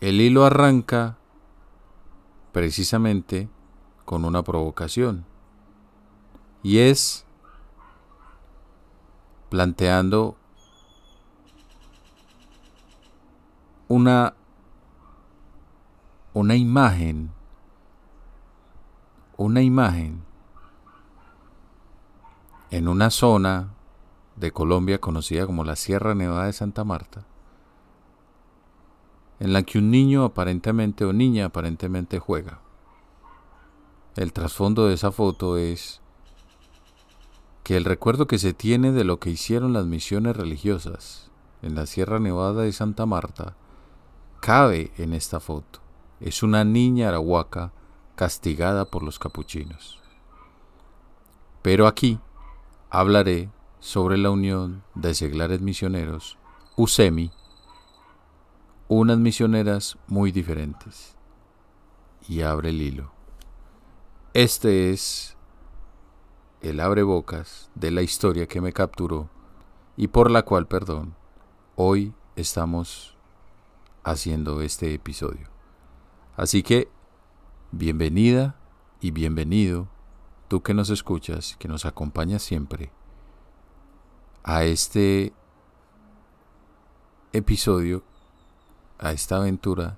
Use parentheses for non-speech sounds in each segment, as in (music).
el hilo arranca precisamente con una provocación. Y es planteando una una imagen una imagen en una zona de Colombia conocida como la Sierra Nevada de Santa Marta, en la que un niño aparentemente o niña aparentemente juega. El trasfondo de esa foto es que el recuerdo que se tiene de lo que hicieron las misiones religiosas en la Sierra Nevada de Santa Marta cabe en esta foto. Es una niña arahuaca castigada por los capuchinos. Pero aquí hablaré sobre la unión de seglares misioneros, USEMI, unas misioneras muy diferentes. Y abre el hilo. Este es el abre bocas de la historia que me capturó y por la cual, perdón, hoy estamos haciendo este episodio. Así que Bienvenida y bienvenido, tú que nos escuchas, que nos acompañas siempre, a este episodio, a esta aventura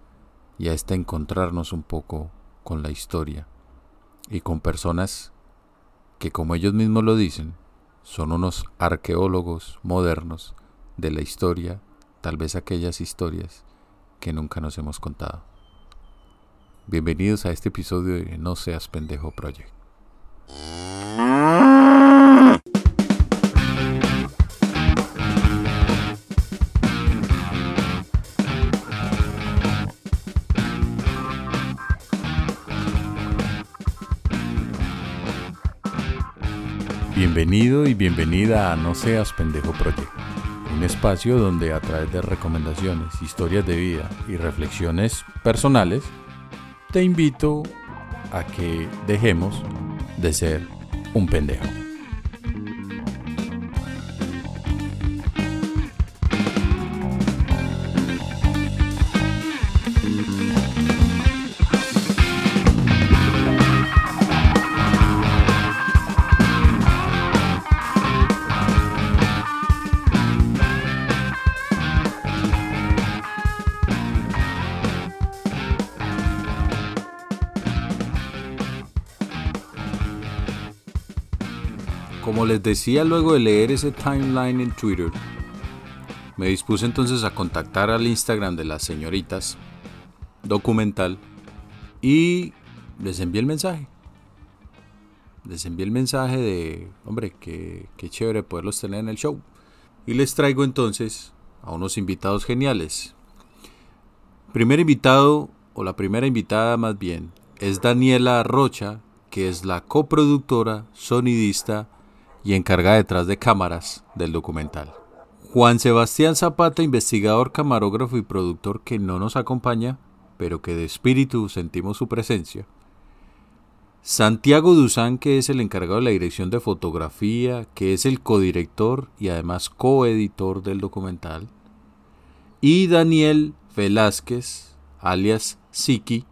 y a este encontrarnos un poco con la historia y con personas que, como ellos mismos lo dicen, son unos arqueólogos modernos de la historia, tal vez aquellas historias que nunca nos hemos contado. Bienvenidos a este episodio de No Seas Pendejo Project. Bienvenido y bienvenida a No Seas Pendejo Project, un espacio donde a través de recomendaciones, historias de vida y reflexiones personales, te invito a que dejemos de ser un pendejo. Les decía luego de leer ese timeline en Twitter, me dispuse entonces a contactar al Instagram de las señoritas documental y les envié el mensaje. Les envié el mensaje de, hombre, qué, qué chévere poderlos tener en el show. Y les traigo entonces a unos invitados geniales. Primer invitado, o la primera invitada más bien, es Daniela Rocha, que es la coproductora, sonidista y encarga detrás de cámaras del documental. Juan Sebastián Zapata, investigador, camarógrafo y productor que no nos acompaña, pero que de espíritu sentimos su presencia. Santiago Duzán, que es el encargado de la dirección de fotografía, que es el codirector y además coeditor del documental. Y Daniel Velázquez, alias Siki,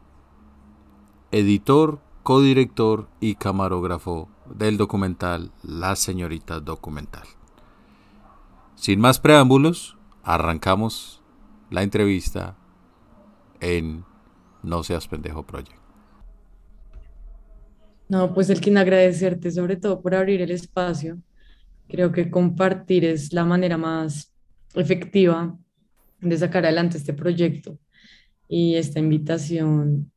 editor, codirector y camarógrafo del documental La Señorita Documental. Sin más preámbulos, arrancamos la entrevista en No Seas Pendejo Project. No, pues el quien agradecerte sobre todo por abrir el espacio. Creo que compartir es la manera más efectiva de sacar adelante este proyecto y esta invitación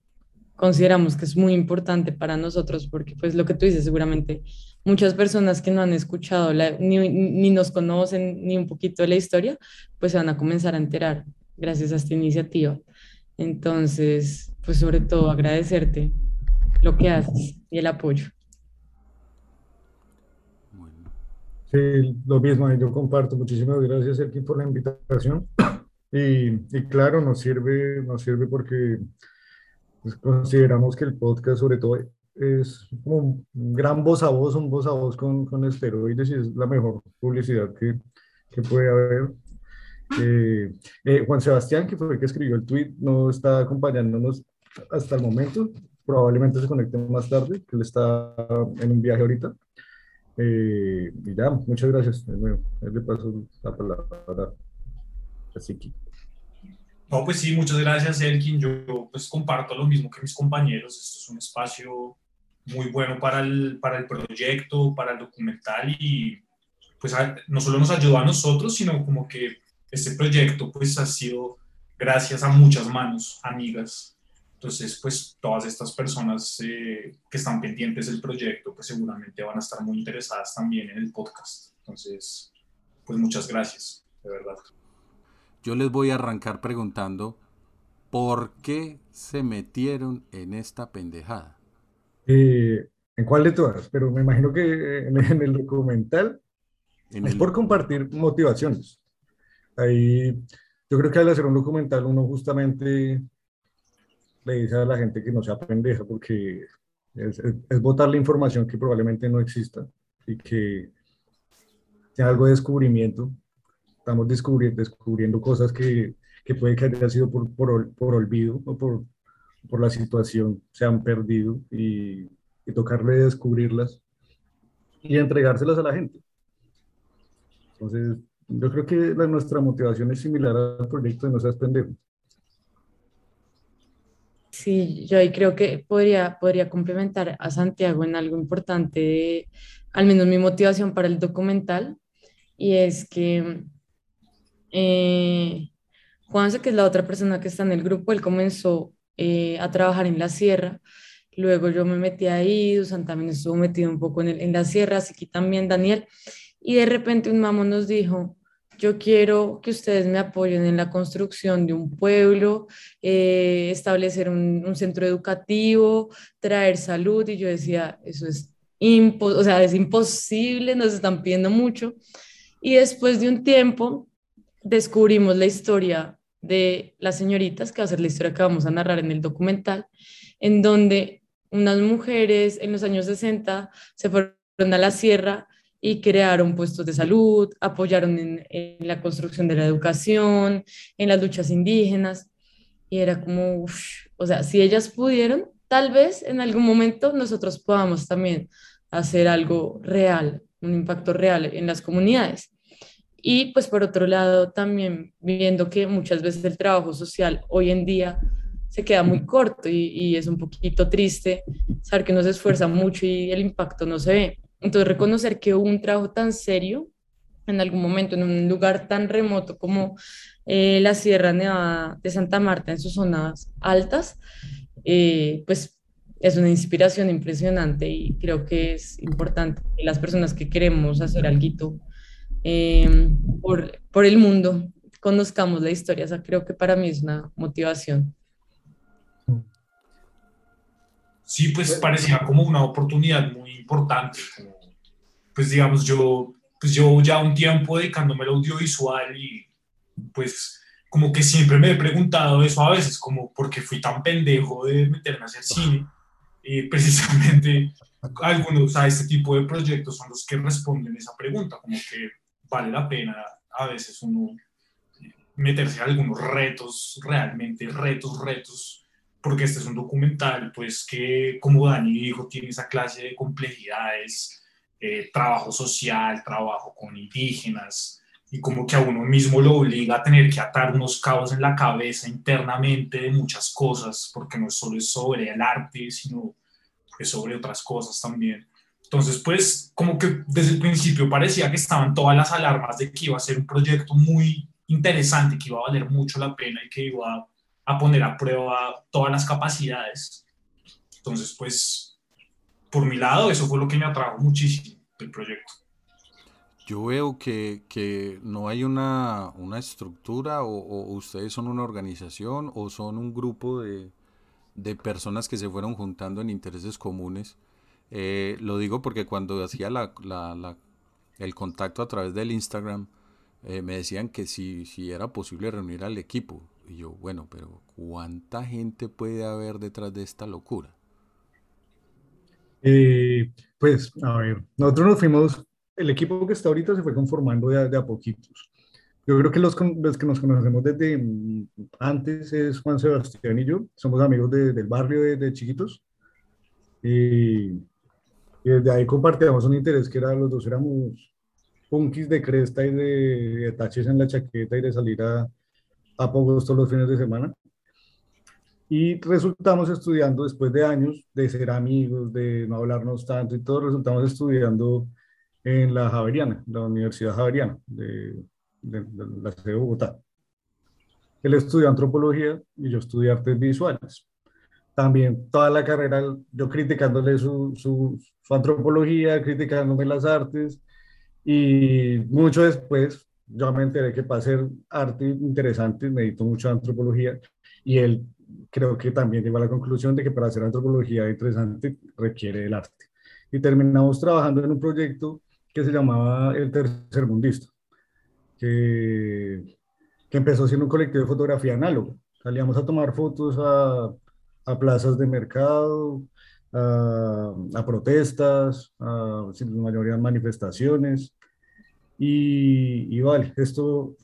consideramos que es muy importante para nosotros porque pues lo que tú dices, seguramente muchas personas que no han escuchado ni, ni, nos conocen ni un poquito de la historia, pues se van a comenzar a enterar gracias a esta iniciativa. Entonces, pues sobre todo agradecerte lo que haces y el apoyo. Sí, lo mismo, yo comparto. Muchísimas gracias, Elkin, por la invitación. (clears throat) Y, y claro, nos sirve, nos sirve porque pues, consideramos que el podcast sobre todo es como un gran voz a voz, un voz a voz con, con esteroides y es la mejor publicidad que, que puede haber. Eh, eh, Juan Sebastián, que fue el que escribió el tweet, no está acompañándonos hasta el momento. Probablemente se conecte más tarde, que él está en un viaje ahorita. Eh, y ya, muchas gracias. Bueno, le paso la palabra a No, pues sí, muchas gracias, Elkin. Yo pues comparto lo mismo que mis compañeros. Esto es un espacio muy bueno para el, para el proyecto, para el documental y pues no solo nos ayudó a nosotros, sino como que este proyecto pues ha sido gracias a muchas manos, amigas. Entonces, pues todas estas personas eh, que están pendientes del proyecto, pues seguramente van a estar muy interesadas también en el podcast. Entonces, pues muchas gracias, de verdad. Yo les voy a arrancar preguntando, ¿por qué se metieron en esta pendejada? Eh, ¿En cuál de todas? Pero me imagino que en, el documental es por compartir motivaciones. Ahí, yo creo que al hacer un documental uno justamente le dice a la gente que no sea pendeja porque es, es, botar la información que probablemente no exista y que sea algo de descubrimiento. Estamos descubriendo, descubriendo cosas que, que puede que haya sido por, por, por olvido o por, por la situación se han perdido y, y tocarle descubrirlas y entregárselas a la gente. Entonces, yo creo que nuestra motivación es similar al proyecto de No Seas Pendejo. Sí, yo ahí creo que podría, podría complementar a Santiago en algo importante, al menos mi motivación para el documental, y es que eh, Juanse, que es la otra persona que está en el grupo, él comenzó eh, a trabajar en la sierra, luego yo me metí ahí, Dusan también estuvo metido un poco en, el, en la sierra, así que también Daniel, y de repente un mamón nos dijo, yo quiero que ustedes me apoyen en la construcción de un pueblo, eh, establecer un, centro educativo, traer salud. Y yo decía, eso es, o sea, es imposible, nos están pidiendo mucho. Y después de un tiempo descubrimos la historia de las señoritas, que va a ser la historia que vamos a narrar en el documental, en donde unas mujeres en los años 60 se fueron a la sierra y crearon puestos de salud, apoyaron en, la construcción de la educación, en las luchas indígenas, y era como, o sea, si ellas pudieron, tal vez en algún momento nosotros podamos también hacer algo real, un impacto real en las comunidades. Y pues por otro lado, también viendo que muchas veces el trabajo social hoy en día se queda muy corto y, es un poquito triste saber que uno se esfuerza mucho y el impacto no se ve. Entonces, reconocer que un trabajo tan serio en algún momento en un lugar tan remoto como eh, la Sierra Nevada de Santa Marta en sus zonas altas, eh, pues es una inspiración impresionante y creo que es importante que las personas que queremos hacer algo eh, por, por el mundo conozcamos la historia. O sea, creo que para mí es una motivación. Sí, pues parecía como una oportunidad muy importante. pues digamos, yo pues yo ya un tiempo dedicándome al audiovisual y pues como que siempre me he preguntado eso a veces, como por qué fui tan pendejo de meterme a hacer cine. Y precisamente algunos, a este tipo de proyectos son los que responden esa pregunta, como que vale la pena a veces uno meterse a algunos retos, realmente retos, retos porque este es un documental, pues que como Dani dijo, tiene esa clase de complejidades, eh, trabajo social, trabajo con indígenas, y como que a uno mismo lo obliga a tener que atar unos cabos en la cabeza internamente de muchas cosas, porque no solo es sobre el arte, sino es sobre otras cosas también. Entonces, pues como que desde el principio parecía que estaban todas las alarmas de que iba a ser un proyecto muy interesante, que iba a valer mucho la pena y que iba a poner a prueba todas las capacidades. Entonces, pues, por mi lado, eso fue lo que me atrajo muchísimo del proyecto. Yo veo que, que no hay una, una estructura o, ustedes son una organización o son un grupo de, de personas que se fueron juntando en intereses comunes. Eh, lo digo porque cuando hacía la, la, el contacto a través del Instagram, eh, me decían que si, si era posible reunir al equipo. Y yo, bueno, pero ¿cuánta gente puede haber detrás de esta locura? Eh, pues, a ver, nosotros nos fuimos, el equipo que está ahorita se fue conformando de, a poquitos. Yo creo que los, los, que nos conocemos desde mm, antes es Juan Sebastián y yo. Somos amigos del barrio de, chiquitos. Y, y, desde ahí compartíamos un interés que era los dos éramos punkis de cresta y de, taches en la chaqueta y de salir a, a pocos todos los fines de semana. Y resultamos estudiando, después de años de ser amigos, de no hablarnos tanto y todo, resultamos estudiando en la Javeriana, la Universidad Javeriana de, de, la ciudad de Bogotá. Él estudió antropología y yo estudié artes visuales. También toda la carrera, yo criticándole su, su, su antropología, criticándome las artes, y mucho después yo me enteré que para hacer arte interesante necesito mucho antropología y él creo que también llegó a la conclusión de que para hacer antropología interesante requiere el arte. Y terminamos trabajando en un proyecto que se llamaba El Tercer Mundista que, que empezó siendo un colectivo de fotografía análoga. Salíamos a tomar fotos a, a plazas de mercado, a, a protestas, a mayoría manifestaciones. Y, y, vale, esto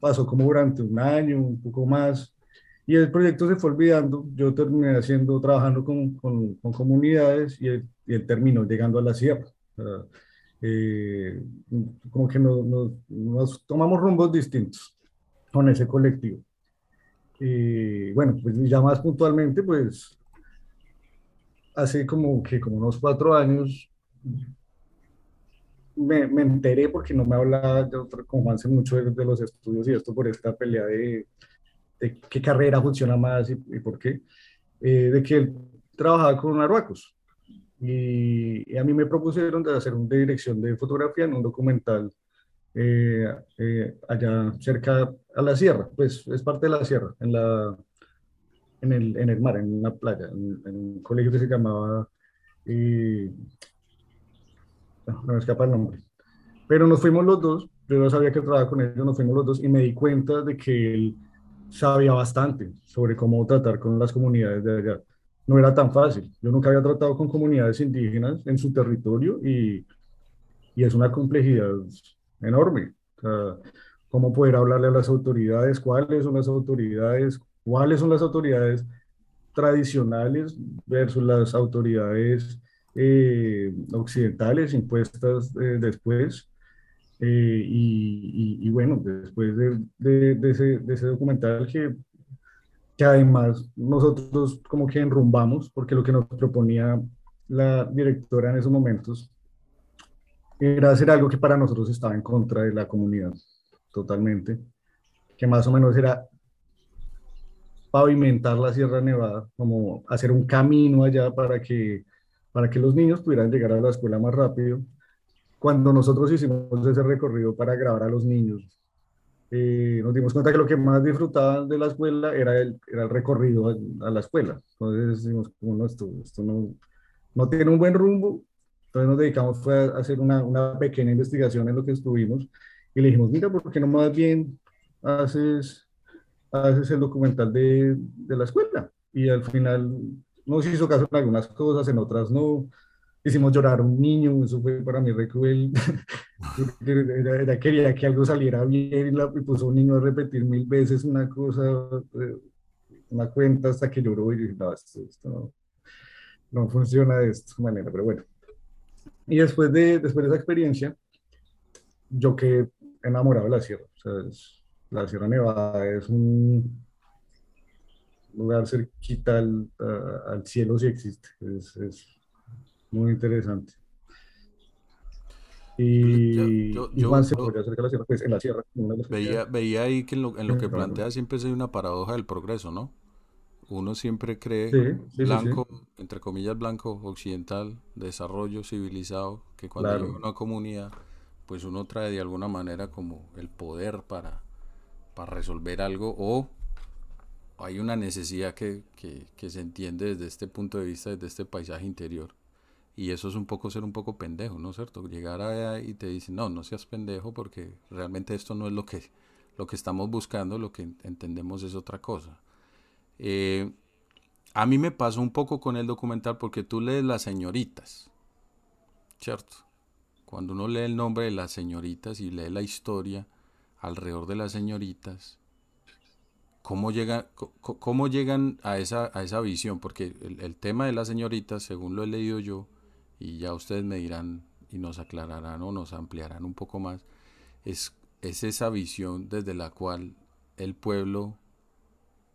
pasó como durante un año, un poco más, y el proyecto se fue olvidando. Yo terminé haciendo, trabajando con, con, con comunidades y él, y él, terminó llegando a la sierra. Eh, como que nos, nos, tomamos rumbos distintos con ese colectivo. Y bueno, pues ya más puntualmente, pues hace como que como unos cuatro años me, me enteré porque no me hablaba de otra, como hace mucho de, los estudios y esto por esta pelea de, de qué carrera funciona más y, por qué, eh, de que él trabajaba con arhuacos y, a mí me propusieron de hacer una dirección de fotografía en un documental eh, eh, allá cerca a la sierra, pues es parte de la sierra, en, la, en, el, en el mar, en una playa, en, un colegio que se llamaba, eh, no, me escapa el nombre, pero nos fuimos los dos, yo no sabía que trabajaba con ellos, nos fuimos los dos y me di cuenta de que él sabía bastante sobre cómo tratar con las comunidades de allá no era tan fácil. Yo nunca había tratado con comunidades indígenas en su territorio y, y es una complejidad enorme. cómo poder hablarle a las autoridades, cuáles son las autoridades, cuáles son las autoridades tradicionales versus las autoridades eh, occidentales impuestas eh, después. Eh, y, y, bueno, después de, de, de, ese, de, ese, documental que que además nosotros como que enrumbamos, porque lo que nos proponía la directora en esos momentos era hacer algo que para nosotros estaba en contra de la comunidad, totalmente, que más o menos era pavimentar la Sierra Nevada, como hacer un camino allá para que, para que los niños pudieran llegar a la escuela más rápido. Cuando nosotros hicimos ese recorrido para grabar a los niños, eh, nos dimos cuenta que lo que más disfrutaban de la escuela era el, era el recorrido a, la escuela. Entonces decimos, no, esto, esto no, no, tiene un buen rumbo. Entonces nos dedicamos fue a hacer una, una, pequeña investigación en lo que estuvimos y le dijimos, mira, ¿por qué no más bien haces, haces el documental de, de la escuela? Y al final nos hizo caso en algunas cosas, en otras no hicimos llorar a un niño, eso fue para mí re cruel. (laughs) era, quería que algo saliera bien y, la, puso un niño a repetir mil veces una cosa, eh, una cuenta hasta que lloró y dije, no, esto, no, funciona de esta manera, pero bueno. Y después de, después de esa experiencia, yo quedé enamorado de la sierra. O sea, la Sierra Nevada es un lugar cerquita al, al cielo si existe. Es, es muy interesante. Y, yo, se podría hacer la sierra, pues en la sierra. Veía, veía ahí que en lo, en lo que plantea siempre hay una paradoja del progreso, ¿no? Uno siempre cree blanco, entre comillas blanco, occidental, desarrollo civilizado, que cuando hay una comunidad, pues uno trae de alguna manera como el poder para, para resolver algo o hay una necesidad que, que, se entiende desde este punto de vista, desde este paisaje interior y eso es un poco ser un poco pendejo, ¿no es cierto? Llegar ahí y te dicen, no, no seas pendejo porque realmente esto no es lo que, lo que estamos buscando, lo que entendemos es otra cosa. Eh, a mí me pasó un poco con el documental porque tú lees las señoritas, ¿cierto? Cuando uno lee el nombre de las señoritas y lee la historia, alrededor de las señoritas, ¿cómo, llega, cómo llegan a esa, a esa visión? Porque el, tema de las señoritas, según lo he leído yo, y ya ustedes me dirán y nos aclararán o nos ampliarán un poco más, es, es esa visión desde la cual el pueblo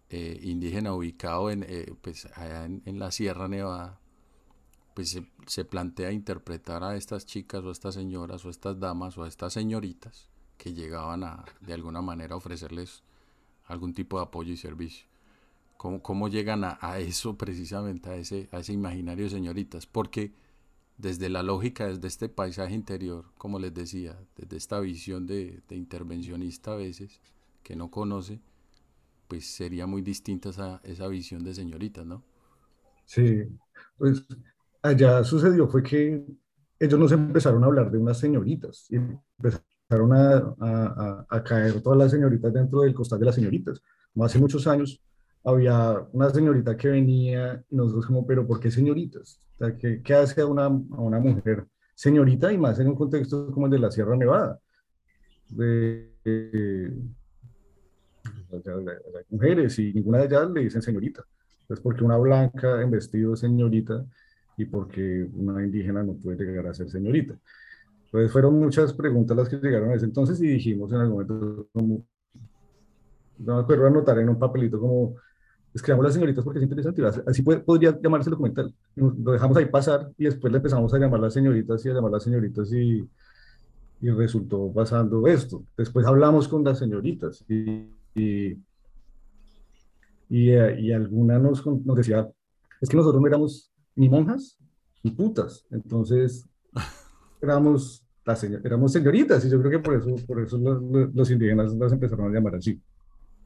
eh, indígena ubicado en, eh, pues, allá en, la Sierra Nevada, pues se, plantea interpretar a estas chicas o a estas señoras o a estas damas o a estas señoritas que llegaban a de alguna manera ofrecerles algún tipo de apoyo y servicio. ¿Cómo, cómo llegan a, eso precisamente, a ese, a ese imaginario señoritas? Porque desde la lógica, desde este paisaje interior, como les decía, desde esta visión de, de intervencionista a veces, que no conoce, pues sería muy distinta esa, esa visión de señoritas, ¿no? Sí, pues allá sucedió fue que ellos nos empezaron a hablar de unas señoritas y empezaron a, a, a, caer todas las señoritas dentro del costal de las señoritas. Como hace muchos años había una señorita que venía y nosotros como, pero ¿por qué señoritas? O sea, ¿qué, qué hace a una, a una mujer señorita y más en un contexto como el de la Sierra Nevada? De, de, de mujeres y ninguna de ellas le dicen señorita. Entonces, porque una blanca en vestido señorita y porque una indígena no puede llegar a ser señorita. Entonces fueron muchas preguntas las que llegaron a ese entonces y dijimos en algún momento como, no me acuerdo anotar en un papelito como, escribamos las señoritas porque es interesante, así puede, podría llamarse el documental. Lo dejamos ahí pasar y después le empezamos a llamar las señoritas y a llamar las señoritas y, y resultó pasando esto. Después hablamos con las señoritas y, y, y, y alguna nos, nos decía, es que nosotros no éramos ni monjas ni putas. Entonces, éramos, las éramos señoritas y yo creo que por eso, por eso los, los, indígenas las empezaron a llamar así.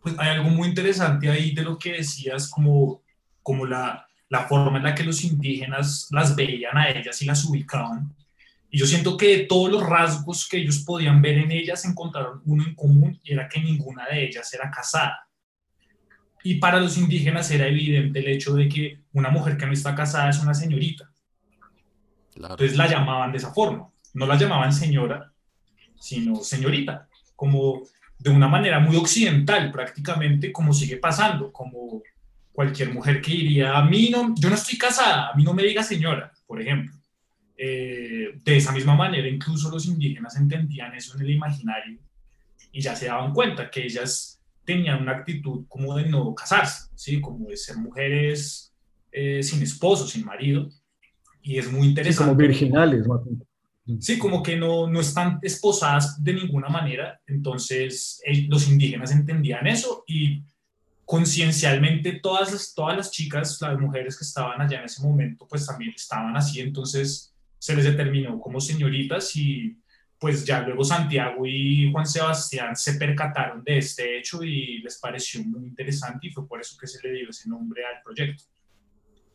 Pues hay algo muy interesante ahí de lo que decías, como, como la, la forma en la que los indígenas las veían a ellas y las ubicaban. Y yo siento que todos los rasgos que ellos podían ver en ellas encontraron uno en común y era que ninguna de ellas era casada. Y para los indígenas era evidente el hecho de que una mujer que no está casada es una señorita. Entonces la llamaban de esa forma. No la llamaban señora, sino señorita, como de una manera muy occidental prácticamente, como sigue pasando, como cualquier mujer que diría, a mí no, yo no estoy casada, a mí no me diga señora, por ejemplo. Eh, de esa misma manera, incluso los indígenas entendían eso en el imaginario y ya se daban cuenta que ellas tenían una actitud como de no casarse, ¿sí? como de ser mujeres eh, sin esposo, sin marido, y es muy interesante. Sí, como virginales. Sí, como que no, no están esposadas de ninguna manera, entonces los indígenas entendían eso y conciencialmente todas las, todas las chicas, las mujeres que estaban allá en ese momento, pues también estaban así, entonces se les determinó como señoritas y pues ya luego Santiago y Juan Sebastián se percataron de este hecho y les pareció muy interesante y fue por eso que se le dio ese nombre al proyecto.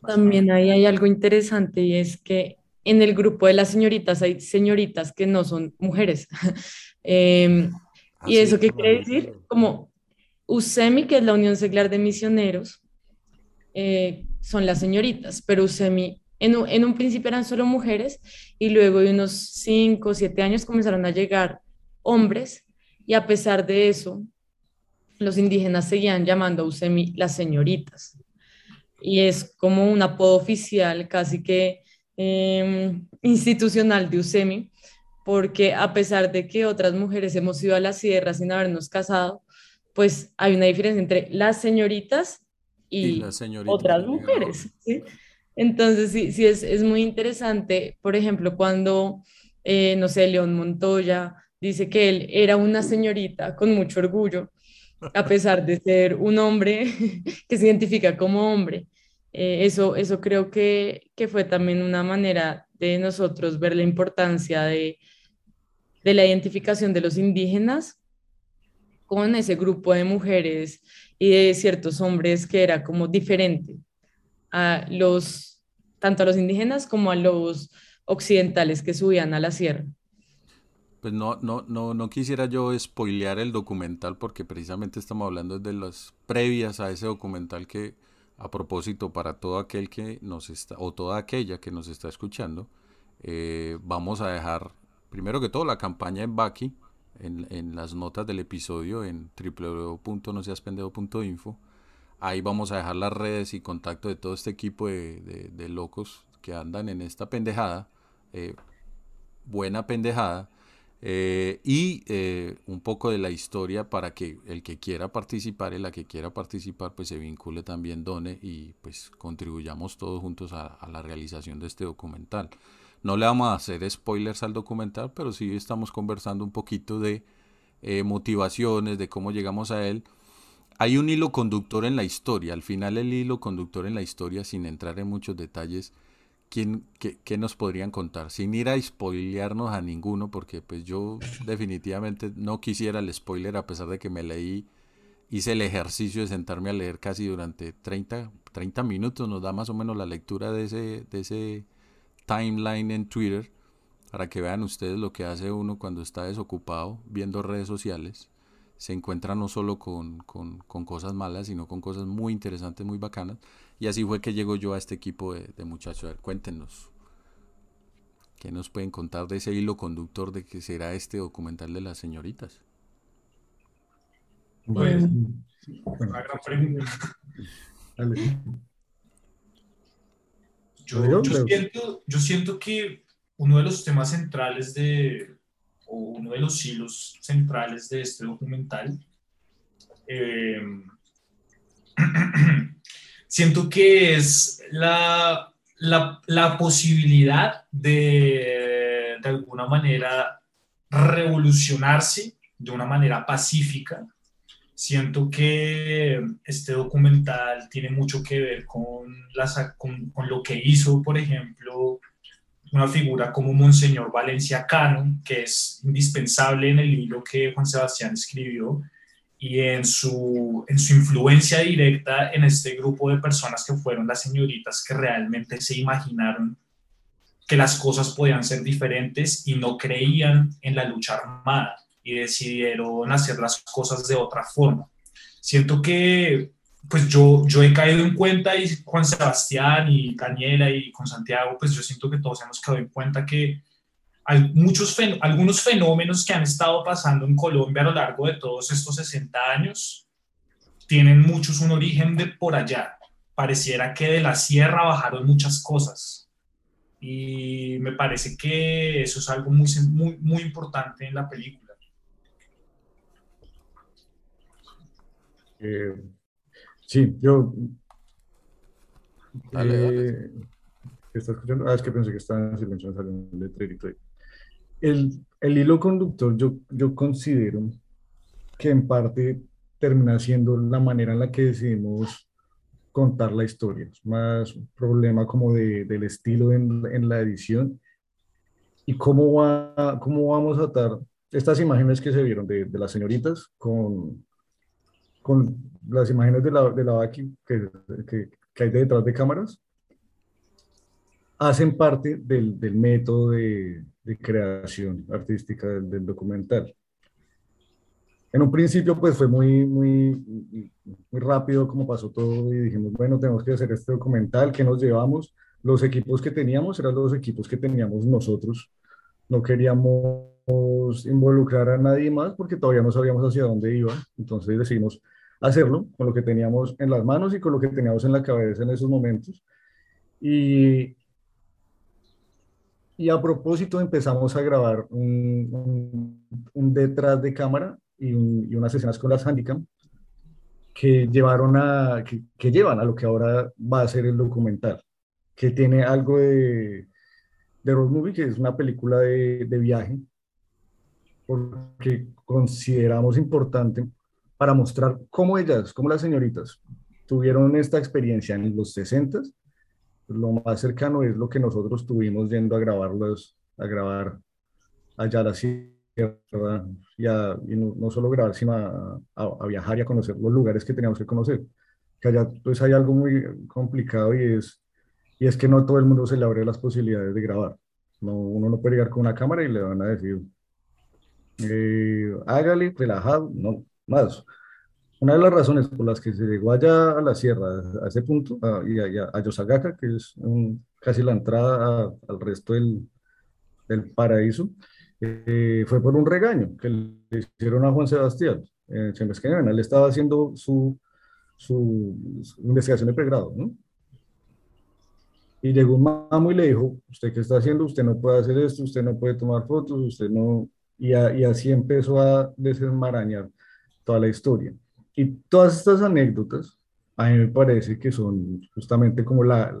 También ahí hay algo interesante y es que en el grupo de las señoritas hay señoritas que no son mujeres. (laughs) eh, ¿Y eso qué quiere decir? Como USEMI, que es la Unión Seglar de Misioneros, eh, son las señoritas, pero USEMI en, un principio eran solo mujeres y luego de unos 5 o 7 años comenzaron a llegar hombres y a pesar de eso, los indígenas seguían llamando a Usemi las señoritas. Y es como un apodo oficial, casi que em, institucional de Usemi, porque a pesar de que otras mujeres hemos ido a la sierra sin habernos casado, pues hay una diferencia entre las señoritas y, otras mujeres. ¿sí? Entonces, sí, sí es, es muy interesante, por ejemplo, cuando, eh, no sé, León Montoya dice que él era una señorita con mucho orgullo, a pesar de ser un hombre (laughs) que se identifica como hombre. Eh, eso, eso creo que, que fue también una manera de nosotros ver la importancia de, de la identificación de los indígenas con ese grupo de mujeres y de ciertos hombres que era como diferente a los tanto a los indígenas como a los occidentales que subían a la sierra. Pues no, no, no, no quisiera yo spoilear el documental porque precisamente estamos hablando de las previas a ese documental que a propósito para todo aquel que nos está o toda aquella que nos está escuchando, eh, vamos a dejar primero que todo la campaña en Baki en, las notas del episodio en www.noseaspendejo.info. Ahí vamos a dejar las redes y contacto de todo este equipo de, de, locos que andan en esta pendejada. Eh, buena pendejada. Eh, y eh, un poco de la historia para que el que quiera participar y la que quiera participar pues se vincule también done y pues contribuyamos todos juntos a, la realización de este documental. No le vamos a hacer spoilers al documental, pero sí estamos conversando un poquito de eh, motivaciones, de cómo llegamos a él. Hay un hilo conductor en la historia. Al final el hilo conductor en la historia, sin entrar en muchos detalles, ¿quién, qué, nos podrían contar? Sin ir a spoilearnos a ninguno, porque pues yo definitivamente no quisiera el spoiler a pesar de que me leí, hice el ejercicio de sentarme a leer casi durante 30, 30 minutos, nos da más o menos la lectura de ese, de ese timeline en Twitter para que vean ustedes lo que hace uno cuando está desocupado viendo redes sociales. Se encuentra no solo con, con, con cosas malas, sino con cosas muy interesantes, muy bacanas. Y así fue que llego yo a este equipo de, de muchachos. A ver, cuéntenos. ¿Qué nos pueden contar de ese hilo conductor de que será este documental de las señoritas? Pues, una gran pregunta. Yo, siento, yo siento que uno de los temas centrales de, o uno de los hilos centrales de este documental, eh, (clears throat) siento que es la, la, posibilidad de, de alguna manera, revolucionarse de una manera pacífica. Siento que este documental tiene mucho que ver con, las, con, con lo que hizo, por ejemplo, una figura como Monseñor Valencia Cano, que es indispensable en el libro que Juan Sebastián escribió y en su, en su influencia directa en este grupo de personas que fueron las señoritas que realmente se imaginaron que las cosas podían ser diferentes y no creían en la lucha armada y decidieron hacer las cosas de otra forma. Siento que pues yo, yo he caído en cuenta y Juan Sebastián y Daniela y con Santiago, pues yo siento que todos hemos caído en cuenta que muchos algunos fenómenos que han estado pasando en Colombia a lo largo de todos estos 60 años tienen muchos un origen de por allá. Pareciera que de la sierra bajaron muchas cosas. Y me parece que eso es algo muy, muy, muy importante en la película. Eh, sí, yo... Eh, ¿Está escuchando? Ah, es que pensé que estaba en silencio, salió un letrerito ahí. El, el hilo conductor yo, yo considero que en parte termina siendo la manera en la que decidimos contar la historia. Es más un problema como de, del estilo en, en, la edición y cómo, va, cómo vamos a atar estas imágenes que se vieron de, de las señoritas con, con las imágenes de la, de la que, que, que, hay detrás de cámaras, hacen parte del, del método de, de, creación artística del, documental. En un principio, pues fue muy, muy, muy rápido como pasó todo y dijimos, bueno, tenemos que hacer este documental, que nos llevamos? Los equipos que teníamos eran los equipos que teníamos nosotros. No queríamos involucrar a nadie más porque todavía no sabíamos hacia dónde iba. Entonces decidimos hacerlo con lo que teníamos en las manos y con lo que teníamos en la cabeza en esos momentos. Y, y a propósito empezamos a grabar un, detrás de cámara y, unas escenas con las Handicam que llevaron a, que, llevan a lo que ahora va a ser el documental, que tiene algo de, de Road Movie, que es una película de, de viaje, porque consideramos importante para mostrar cómo ellas, cómo las señoritas tuvieron esta experiencia en los 60 lo más cercano es lo que nosotros tuvimos yendo a grabarlos, a grabar allá a la sierra, y, y no, solo grabar, sino a, a, viajar y a conocer los lugares que teníamos que conocer. Que allá pues hay algo muy complicado y es, y es que no todo el mundo se le abre las posibilidades de grabar. No, uno no puede llegar con una cámara y le van a decir, eh, hágale, relajado, no, más. Una de las razones por las que se llegó allá a la sierra, a ese punto, a, y a, a Yosagaka, que es casi la entrada al resto del, del paraíso, eh, fue por un regaño que le hicieron a Juan Sebastián. Eh, se me él estaba haciendo su, su, investigación de pregrado, ¿no? Y llegó un mamo y le dijo, ¿usted qué está haciendo? Usted no puede hacer esto, usted no puede tomar fotos, usted no... Y, y así empezó a desenmarañar toda la historia. Y todas estas anécdotas, a mí me parece que son justamente como la,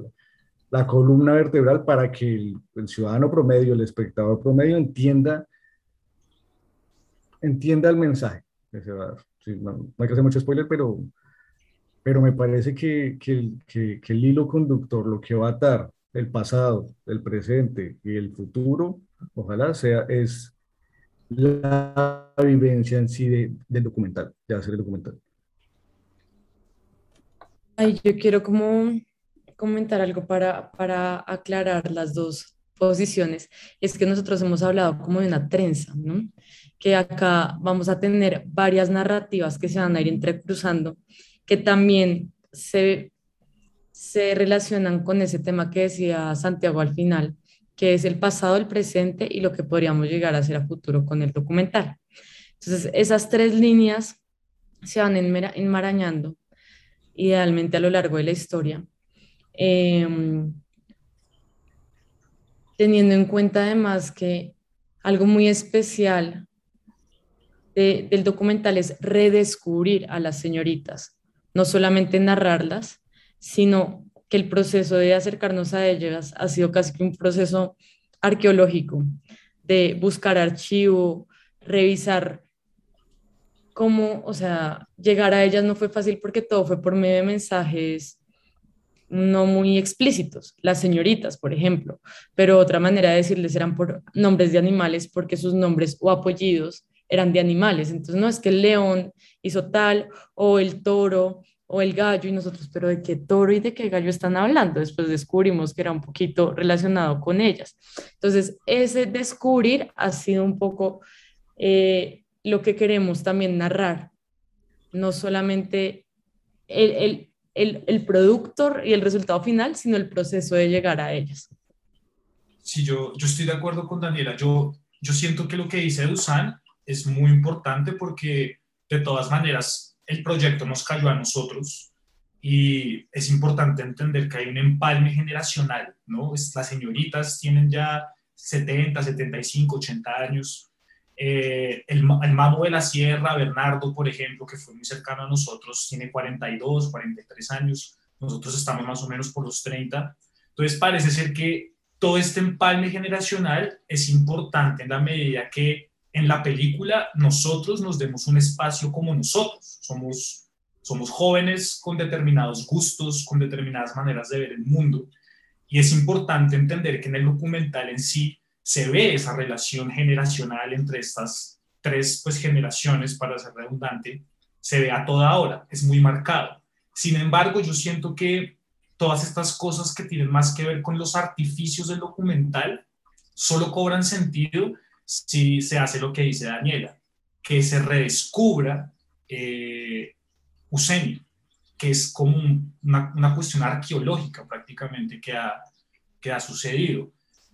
la columna vertebral para que el, ciudadano promedio, el espectador promedio entienda, entienda el mensaje no, hay que hacer mucho spoiler, pero, pero me parece que, que, que, el hilo conductor, lo que va a atar el pasado, el presente y el futuro, ojalá sea, es la vivencia en sí del documental, de hacer el documental. Ay, yo quiero como comentar algo para, para aclarar las dos posiciones. Es que nosotros hemos hablado como de una trenza, ¿no? Que acá vamos a tener varias narrativas que se van a ir entrecruzando, que también se, se relacionan con ese tema que decía Santiago al final, que es el pasado, el presente y lo que podríamos llegar a hacer a futuro con el documental. Entonces, esas tres líneas se van enmarañando idealmente a lo largo de la historia Em, teniendo en cuenta además que algo muy especial del documental es redescubrir a las señoritas, no solamente narrarlas, sino que el proceso de acercarnos a ellas ha sido casi que un proceso arqueológico, de buscar archivo, revisar cómo, o sea, llegar a ellas no fue fácil porque todo fue por medio de mensajes no muy explícitos, las señoritas, por ejemplo, pero otra manera de decirles eran por nombres de animales porque sus nombres o apellidos eran de animales. Entonces no es que el león hizo tal o el toro o el gallo y nosotros, pero ¿de qué toro y de qué gallo están hablando? Después descubrimos que era un poquito relacionado con ellas. Entonces, ese descubrir ha sido un poco eh, lo que queremos también narrar, no solamente el, el, el, el producto y el resultado final, sino el proceso de llegar a ellas. Sí, yo, yo estoy de acuerdo con Daniela. Yo, yo siento que lo que dice Dusan es muy importante porque de todas maneras el proyecto nos cayó a nosotros y es importante entender que hay un empalme generacional, ¿no? Las señoritas tienen ya 70, 75, 80 años eh, el, el de la Sierra, Bernardo, por ejemplo, que fue muy cercano a nosotros, tiene 42, 43 años, nosotros estamos más o menos por los 30. Entonces parece ser que todo este empalme generacional es importante en la medida que en la película nosotros nos demos un espacio como nosotros. Somos, somos jóvenes con determinados gustos, con determinadas maneras de ver el mundo. Y es importante entender que en el documental en sí se ve esa relación generacional entre estas tres pues, generaciones, para ser redundante, se ve a toda hora, es muy marcado. Sin embargo, yo siento que todas estas cosas que tienen más que ver con los artificios del documental solo cobran sentido si se hace lo que dice Daniela, que se redescubra eh, que es como una, una, cuestión arqueológica prácticamente que ha, que ha sucedido.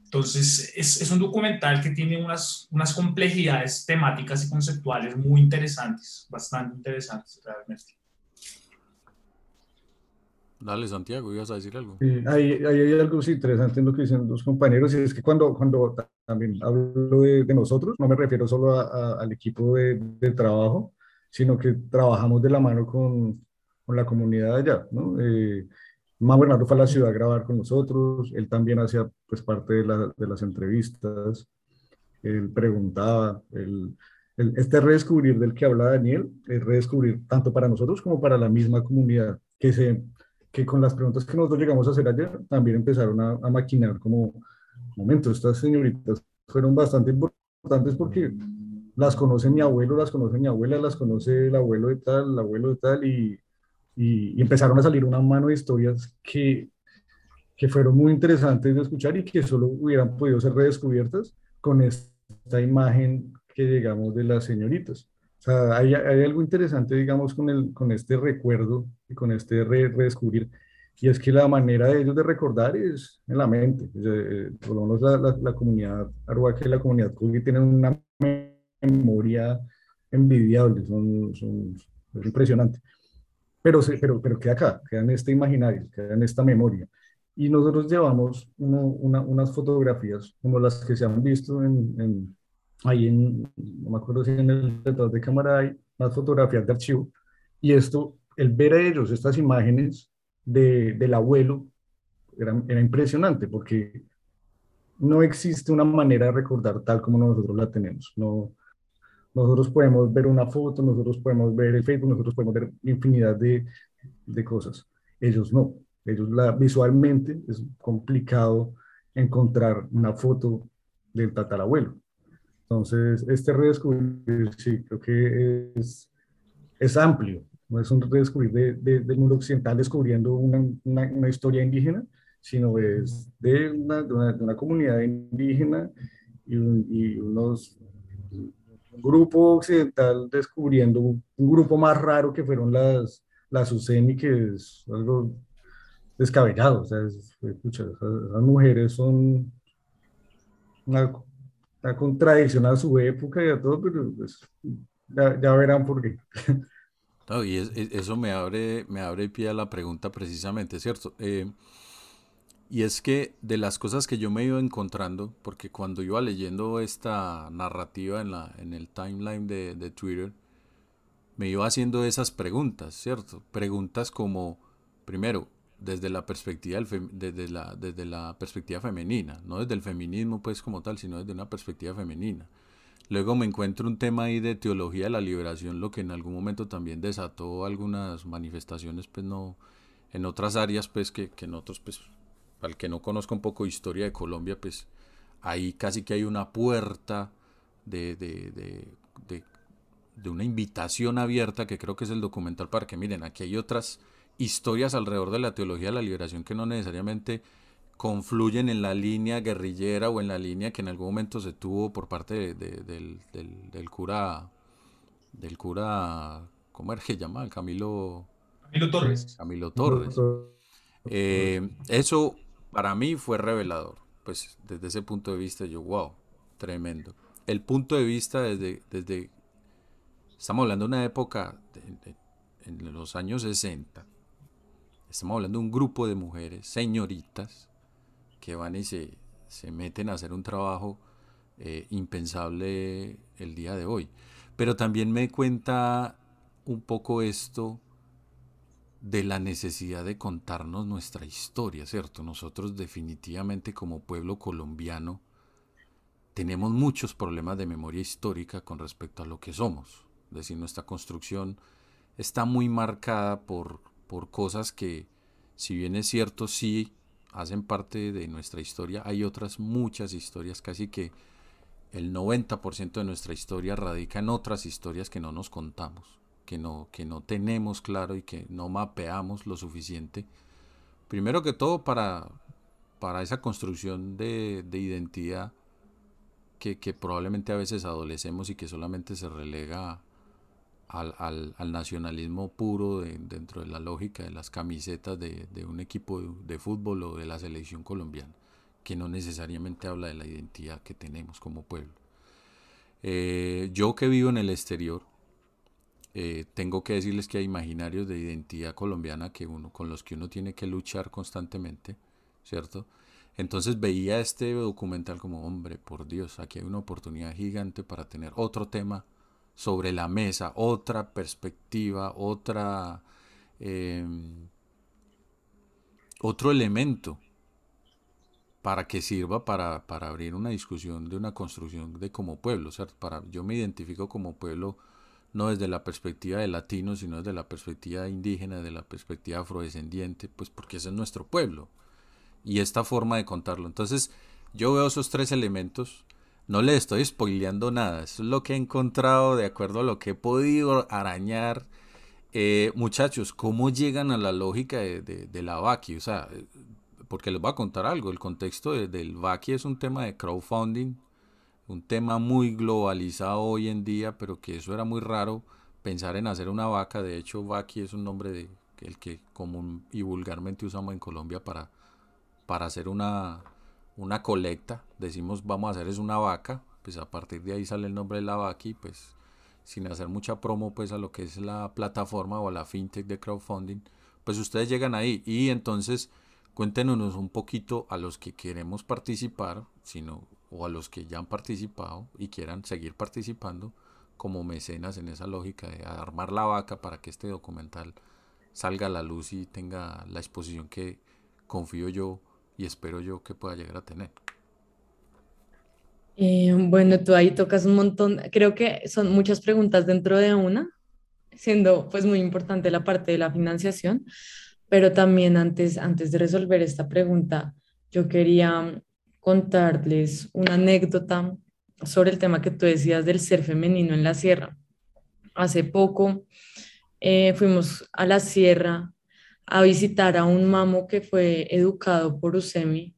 Entonces, es, es, un documental que tiene unas, unas complejidades temáticas y conceptuales muy interesantes, bastante interesantes realmente. Dale, Santiago, ibas a decir algo. Sí, hay, hay, algo interesante en lo que dicen los compañeros, y es que cuando, cuando también hablo de, de nosotros, no me refiero solo a, al equipo de, de, trabajo, sino que trabajamos de la mano con, con la comunidad allá, ¿no? Eh, más Bernardo fue a la ciudad a grabar con nosotros, él también hacía pues parte de, las entrevistas, él preguntaba, este redescubrir del que habla Daniel, es redescubrir tanto para nosotros como para la misma comunidad, que, se, que con las preguntas que nosotros llegamos a hacer ayer, también empezaron a, a maquinar como, momento, estas señoritas fueron bastante importantes porque las conoce mi abuelo, las conoce mi abuela, las conoce el abuelo de tal, el abuelo de tal, y y, empezaron a salir una mano de historias que, que fueron muy interesantes de escuchar y que solo hubieran podido ser redescubiertas con esta imagen que llegamos de las señoritas. O sea, hay, hay algo interesante, digamos, con, el, con este recuerdo y con este redescubrir y es que la manera de ellos de recordar es en la mente. Eh, por lo menos la, la, la comunidad Arhuaca y la comunidad Kugi tienen una memoria envidiable, son, son, es impresionante. Pero, pero, pero queda acá, queda en este imaginario, queda en esta memoria. Y nosotros llevamos uno, una, unas fotografías como las que se han visto en, en, ahí en, no me acuerdo si en el detrás de cámara hay unas fotografías de archivo. Y esto, el ver a ellos estas imágenes de, del abuelo era, era impresionante porque no existe una manera de recordar tal como nosotros la tenemos. No, nosotros podemos ver una foto, nosotros podemos ver el Facebook, nosotros podemos ver infinidad de, de cosas. Ellos no. Ellos la, visualmente es complicado encontrar una foto del tatarabuelo. Entonces, este redescubrir, sí, creo que es, es amplio. No es un redescubrir de, de, del mundo occidental descubriendo una, una, una, historia indígena, sino es de una, de una, de una comunidad indígena y, y unos un grupo occidental descubriendo un grupo más raro que fueron las, las UCENI, que es algo descabellado. O sea, escucha, esas, mujeres son una, una, contradicción a su época y a todo, pero pues, ya, ya verán por qué. No, y es, eso me abre, me abre pie a la pregunta precisamente, ¿cierto? Eh, y es que de las cosas que yo me iba encontrando, porque cuando iba leyendo esta narrativa en, la, en el timeline de, de Twitter, me iba haciendo esas preguntas, ¿cierto? Preguntas como, primero, desde la perspectiva del desde la, desde la perspectiva femenina, no desde el feminismo pues como tal, sino desde una perspectiva femenina. Luego me encuentro un tema ahí de teología de la liberación, lo que en algún momento también desató algunas manifestaciones, pues no, en otras áreas, pues que, que en otros, pues al que no conozca un poco de historia de Colombia, pues ahí casi que hay una puerta de, de, de, de, de una invitación abierta que creo que es el documental para que miren, aquí hay otras historias alrededor de la teología de la liberación que no necesariamente confluyen en la línea guerrillera o en la línea que en algún momento se tuvo por parte de, de, del, del, del, cura del cura ¿cómo era que se llama? Camilo Camilo Torres. Camilo Torres. Eh, eso para mí fue revelador. Pues desde ese punto de vista yo, wow, tremendo. El punto de vista desde, desde estamos hablando de una época, de, en los años 60, estamos hablando de un grupo de mujeres, señoritas, que van y se, se meten a hacer un trabajo eh, impensable el día de hoy. Pero también me cuenta un poco esto de la necesidad de contarnos nuestra historia, ¿cierto? Nosotros definitivamente como pueblo colombiano tenemos muchos problemas de memoria histórica con respecto a lo que somos. Es decir, nuestra construcción está muy marcada por, por cosas que, si bien es cierto, sí hacen parte de nuestra historia, hay otras muchas historias, casi que el 90% de nuestra historia radica en otras historias que no nos contamos que no, que no tenemos claro y que no mapeamos lo suficiente. Primero que todo para, para esa construcción de, de identidad que, probablemente a veces adolecemos y que solamente se relega al, al, al nacionalismo puro de, dentro de la lógica de las camisetas de, de un equipo de, de, fútbol o de la selección colombiana, que no necesariamente habla de la identidad que tenemos como pueblo. Eh, yo que vivo en el exterior, eh, tengo que decirles que hay imaginarios de identidad colombiana que uno, con los que uno tiene que luchar constantemente, ¿cierto? Entonces veía este documental como, hombre, por Dios, aquí hay una oportunidad gigante para tener otro tema sobre la mesa, otra perspectiva, otra, eh, otro elemento para que sirva para, para, abrir una discusión de una construcción de como pueblo, ¿cierto? Para, yo me identifico como pueblo no desde la perspectiva de latino, sino desde la perspectiva indígena, desde la perspectiva afrodescendiente, pues porque ese es nuestro pueblo y esta forma de contarlo. Entonces, yo veo esos tres elementos, no le estoy spoileando nada, eso es lo que he encontrado de acuerdo a lo que he podido arañar. Eh, muchachos, ¿cómo llegan a la lógica de, de, de la Vaki? O sea, porque les voy a contar algo, el contexto de, del Vaki es un tema de crowdfunding, un tema muy globalizado hoy en día, pero que eso era muy raro pensar en hacer una vaca. De hecho, Vaki es un nombre de, el que común y vulgarmente usamos en Colombia para, para hacer una, una colecta. Decimos vamos a hacer es una vaca, pues a partir de ahí sale el nombre de la y pues sin hacer mucha promo pues a lo que es la plataforma o a la fintech de crowdfunding, pues ustedes llegan ahí y entonces cuéntenos un poquito a los que queremos participar, sino, o a los que ya han participado y quieran seguir participando como mecenas en esa lógica de armar la vaca para que este documental salga a la luz y tenga la exposición que confío yo y espero yo que pueda llegar a tener. Eh, bueno, tú ahí tocas un montón, creo que son muchas preguntas dentro de una, siendo pues muy importante la parte de la financiación, pero también antes, antes de resolver esta pregunta, yo quería contarles una anécdota sobre el tema que tú decías del ser femenino en la sierra. Hace poco eh, fuimos a la sierra a visitar a un mamo que fue educado por USEMI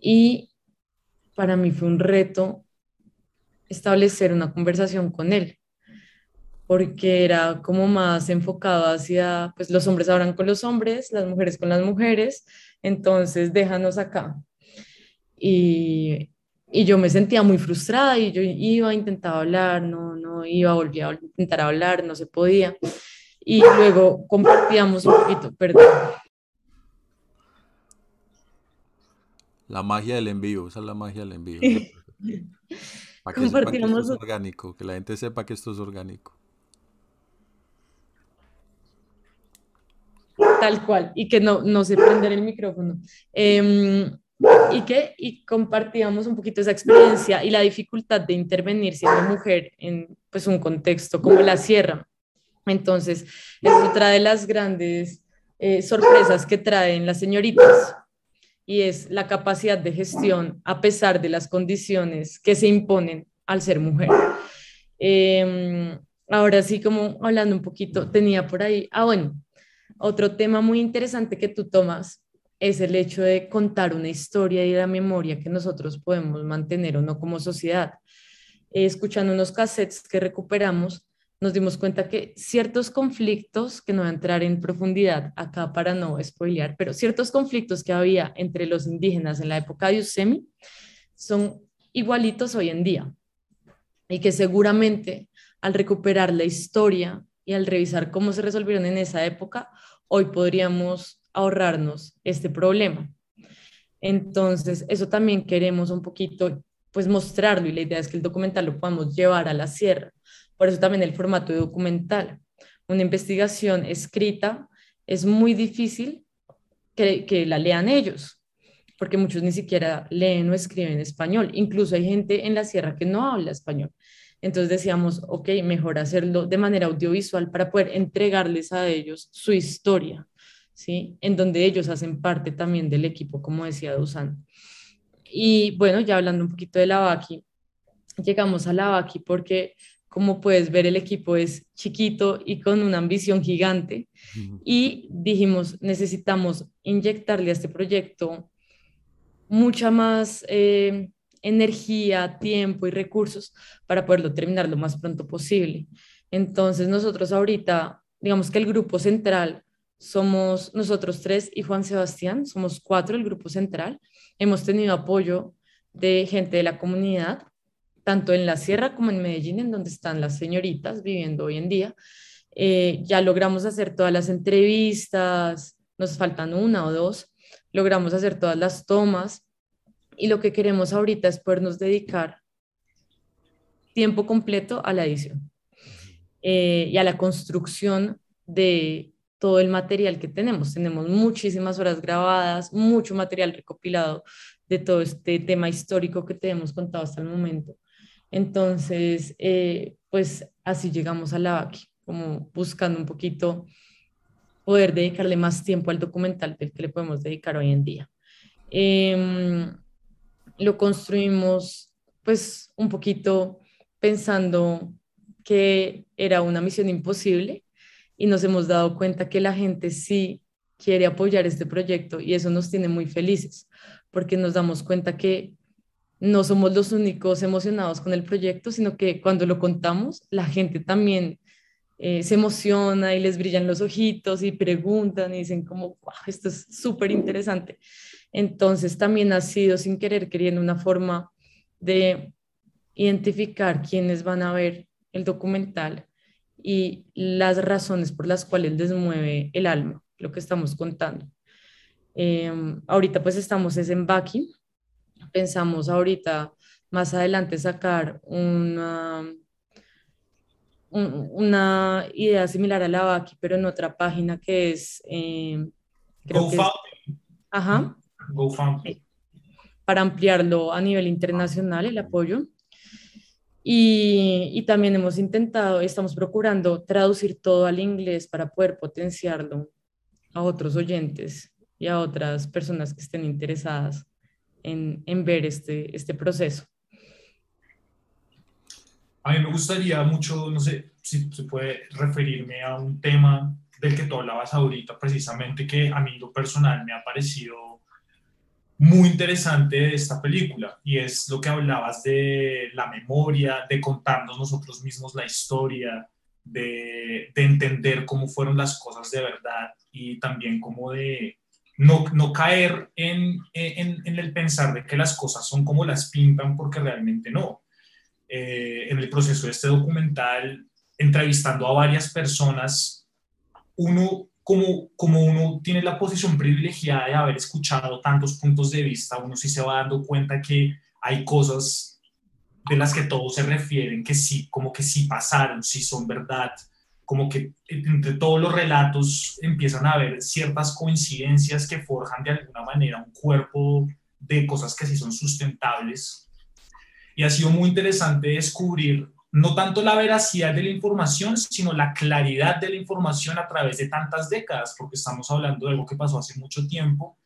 y para mí fue un reto establecer una conversación con él, porque era como más enfocado hacia, pues los hombres hablan con los hombres, las mujeres con las mujeres, entonces déjanos acá. Y, y yo me sentía muy frustrada y yo iba, intentaba hablar, no, no iba, volvía a intentar hablar, no se podía y luego compartíamos un poquito, perdón. La magia del envío, esa es la magia del envío. (laughs) Para que, Compartíamos... esto es orgánico, que la gente sepa que esto es orgánico. Tal cual, y que no, no sé prender el micrófono. Em, y que y compartíamos un poquito esa experiencia y la dificultad de intervenir siendo mujer en pues, un contexto como la sierra. Entonces, es otra de las grandes eh, sorpresas que traen las señoritas y es la capacidad de gestión a pesar de las condiciones que se imponen al ser mujer. Em, ahora sí, como hablando un poquito, tenía por ahí, ah, bueno, otro tema muy interesante que tú tomas es el hecho de contar una historia y la memoria que nosotros podemos mantener o no como sociedad. escuchando unos cassettes que recuperamos, nos dimos cuenta que ciertos conflictos, que no voy a entrar en profundidad acá para no spoilear, pero ciertos conflictos que había entre los indígenas en la época de Usemi son igualitos hoy en día y que seguramente al recuperar la historia y al revisar cómo se resolvieron en esa época, hoy podríamos ahorrarnos este problema. Entonces, eso también queremos un poquito, pues mostrarlo y la idea es que el documental lo podamos llevar a la sierra por eso también el formato de documental. Una investigación escrita es muy difícil que, que la lean ellos, porque muchos ni siquiera leen o escriben español. Incluso hay gente en la sierra que no habla español. Entonces decíamos, ok, mejor hacerlo de manera audiovisual para poder entregarles a ellos su historia, ¿sí? En donde ellos hacen parte también del equipo, como decía Dusan. Y bueno, ya hablando un poquito de la Baki, llegamos a la Baki porque como puedes ver, el equipo es chiquito y con una ambición gigante. Y dijimos, necesitamos inyectarle a este proyecto mucha más eh, energía, tiempo y recursos para poderlo terminar lo más pronto posible. Entonces nosotros ahorita, digamos que el grupo central somos nosotros tres y Juan Sebastián, somos cuatro el grupo central. Hemos tenido apoyo de gente de la comunidad, tanto en la sierra como en Medellín, en donde están las señoritas viviendo hoy en día. Eh, ya logramos hacer todas las entrevistas, nos faltan una o dos, logramos hacer todas las tomas y lo que queremos ahorita es podernos dedicar tiempo completo a la edición eh, y a la construcción de todo el material que tenemos. Tenemos muchísimas horas grabadas, mucho material recopilado de todo este tema histórico que te hemos contado hasta el momento. Entonces, eh, pues así llegamos a la VACI, como buscando un poquito poder dedicarle más tiempo al documental del que le podemos dedicar hoy en día. Em, lo construimos pues un poquito pensando que era una misión imposible y nos hemos dado cuenta que la gente sí quiere apoyar este proyecto y eso nos tiene muy felices porque nos damos cuenta que no somos los únicos emocionados con el proyecto, sino que cuando lo contamos, la gente también eh, se emociona y les brillan los ojitos y preguntan y dicen como, wow, esto es súper interesante. Entonces también ha sido sin querer queriendo una forma de identificar quiénes van a ver el documental y las razones por las cuales les mueve el alma, lo que estamos contando. Em, ahorita pues estamos es en Baki, pensamos ahorita más adelante sacar una, una idea similar a la Baki, pero en otra página que es... Eh, creo que ajá. Para ampliarlo a nivel internacional, el apoyo. Y, y, también hemos intentado, estamos procurando traducir todo al inglés para poder potenciarlo a otros oyentes y a otras personas que estén interesadas en, en ver este, este proceso. A mí me gustaría mucho, no sé si se puede referirme a un tema del que tú hablabas ahorita, precisamente que a mí lo personal me ha parecido muy interesante de esta película y es lo que hablabas de la memoria, de contarnos nosotros mismos la historia, de, de entender cómo fueron las cosas de verdad y también como de no, no caer en, en, en, el pensar de que las cosas son como las pintan porque realmente no. Eh, en el proceso de este documental, entrevistando a varias personas, uno como, como uno tiene la posición privilegiada de haber escuchado tantos puntos de vista, uno sí se va dando cuenta que hay cosas de las que todos se refieren, que sí, como que sí pasaron, sí son verdad, como que entre todos los relatos empiezan a haber ciertas coincidencias que forjan de alguna manera un cuerpo de cosas que sí son sustentables. Y ha sido muy interesante descubrir no tanto la veracidad de la información, sino la claridad de la información a través de tantas décadas, porque estamos hablando de algo que pasó hace mucho tiempo,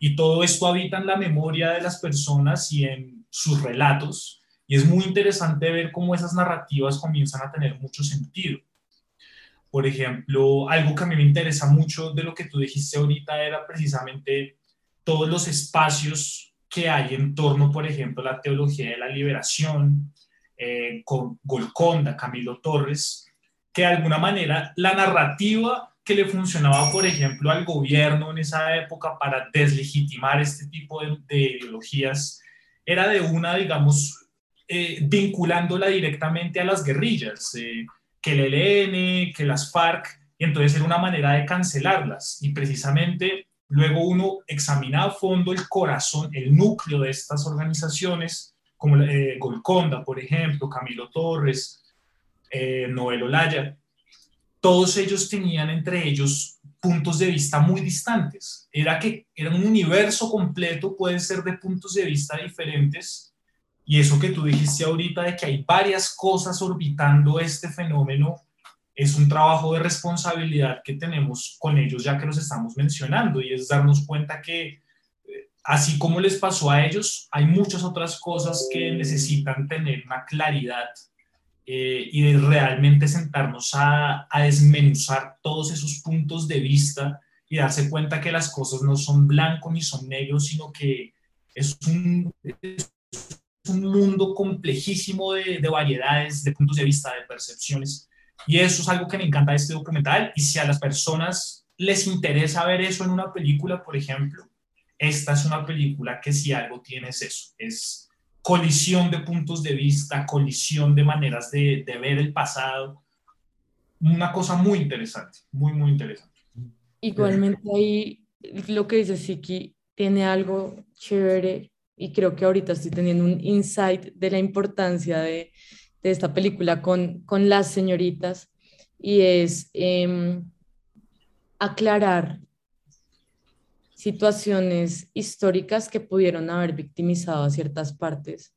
y todo esto habita en la memoria de las personas y en sus relatos, y es muy interesante ver cómo esas narrativas comienzan a tener mucho sentido. Por ejemplo, algo que a mí me interesa mucho de lo que tú dijiste ahorita era precisamente todos los espacios que hay en torno, por ejemplo, a la teología de la liberación, eh, con Golconda, Camilo Torres, que de alguna manera la narrativa que le funcionaba, por ejemplo, al gobierno en esa época para deslegitimar este tipo de, ideologías era de una, digamos, eh, vinculándola directamente a las guerrillas, eh, que el ELN, que las FARC, y entonces era una manera de cancelarlas. Y precisamente luego uno examina a fondo el corazón, el núcleo de estas organizaciones como eh, Golconda, por ejemplo, Camilo Torres, eh, Noel Olaya, todos ellos tenían entre ellos puntos de vista muy distantes. Era que era un universo completo, puede ser de puntos de vista diferentes. Y eso que tú dijiste ahorita de que hay varias cosas orbitando este fenómeno, es un trabajo de responsabilidad que tenemos con ellos ya que los estamos mencionando y es darnos cuenta que así como les pasó a ellos, hay muchas otras cosas que necesitan tener una claridad eh, y de realmente sentarnos a, desmenuzar todos esos puntos de vista y darse cuenta que las cosas no son blancos ni son negros, sino que es un, un mundo complejísimo de, de, variedades, de puntos de vista, de percepciones. Y eso es algo que me encanta de este documental. Y si a las personas les interesa ver eso en una película, por ejemplo, esta es una película que si algo tiene es eso, es colisión de puntos de vista, colisión de maneras de, ver el pasado. Una cosa muy interesante, muy, muy interesante. Igualmente ahí lo que dice Siki tiene algo chévere y creo que ahorita estoy teniendo un insight de la importancia de, esta película con, con las señoritas y es em, aclarar situaciones históricas que pudieron haber victimizado a ciertas partes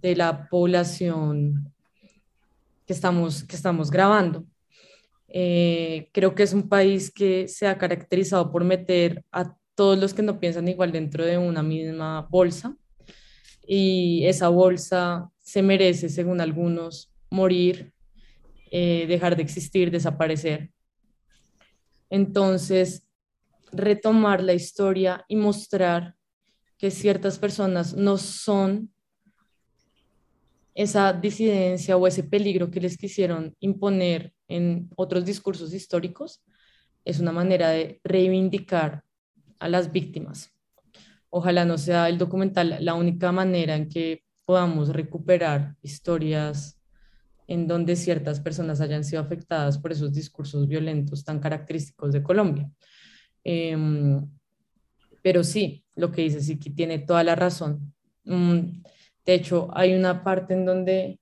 de la población que estamos, que estamos grabando. Eh, creo que es un país que se ha caracterizado por meter a todos los que no piensan igual dentro de una misma bolsa y esa bolsa se merece, según algunos, morir, eh, dejar de existir, desaparecer. Entonces, retomar la historia y mostrar que ciertas personas no son esa disidencia o ese peligro que les quisieron imponer en otros discursos históricos es una manera de reivindicar a las víctimas. Ojalá no sea el documental la única manera en que podamos recuperar historias en donde ciertas personas hayan sido afectadas por esos discursos violentos tan característicos de Colombia. Em, pero sí, lo que dice Siki tiene toda la razón. Mm, de hecho, hay una parte en donde,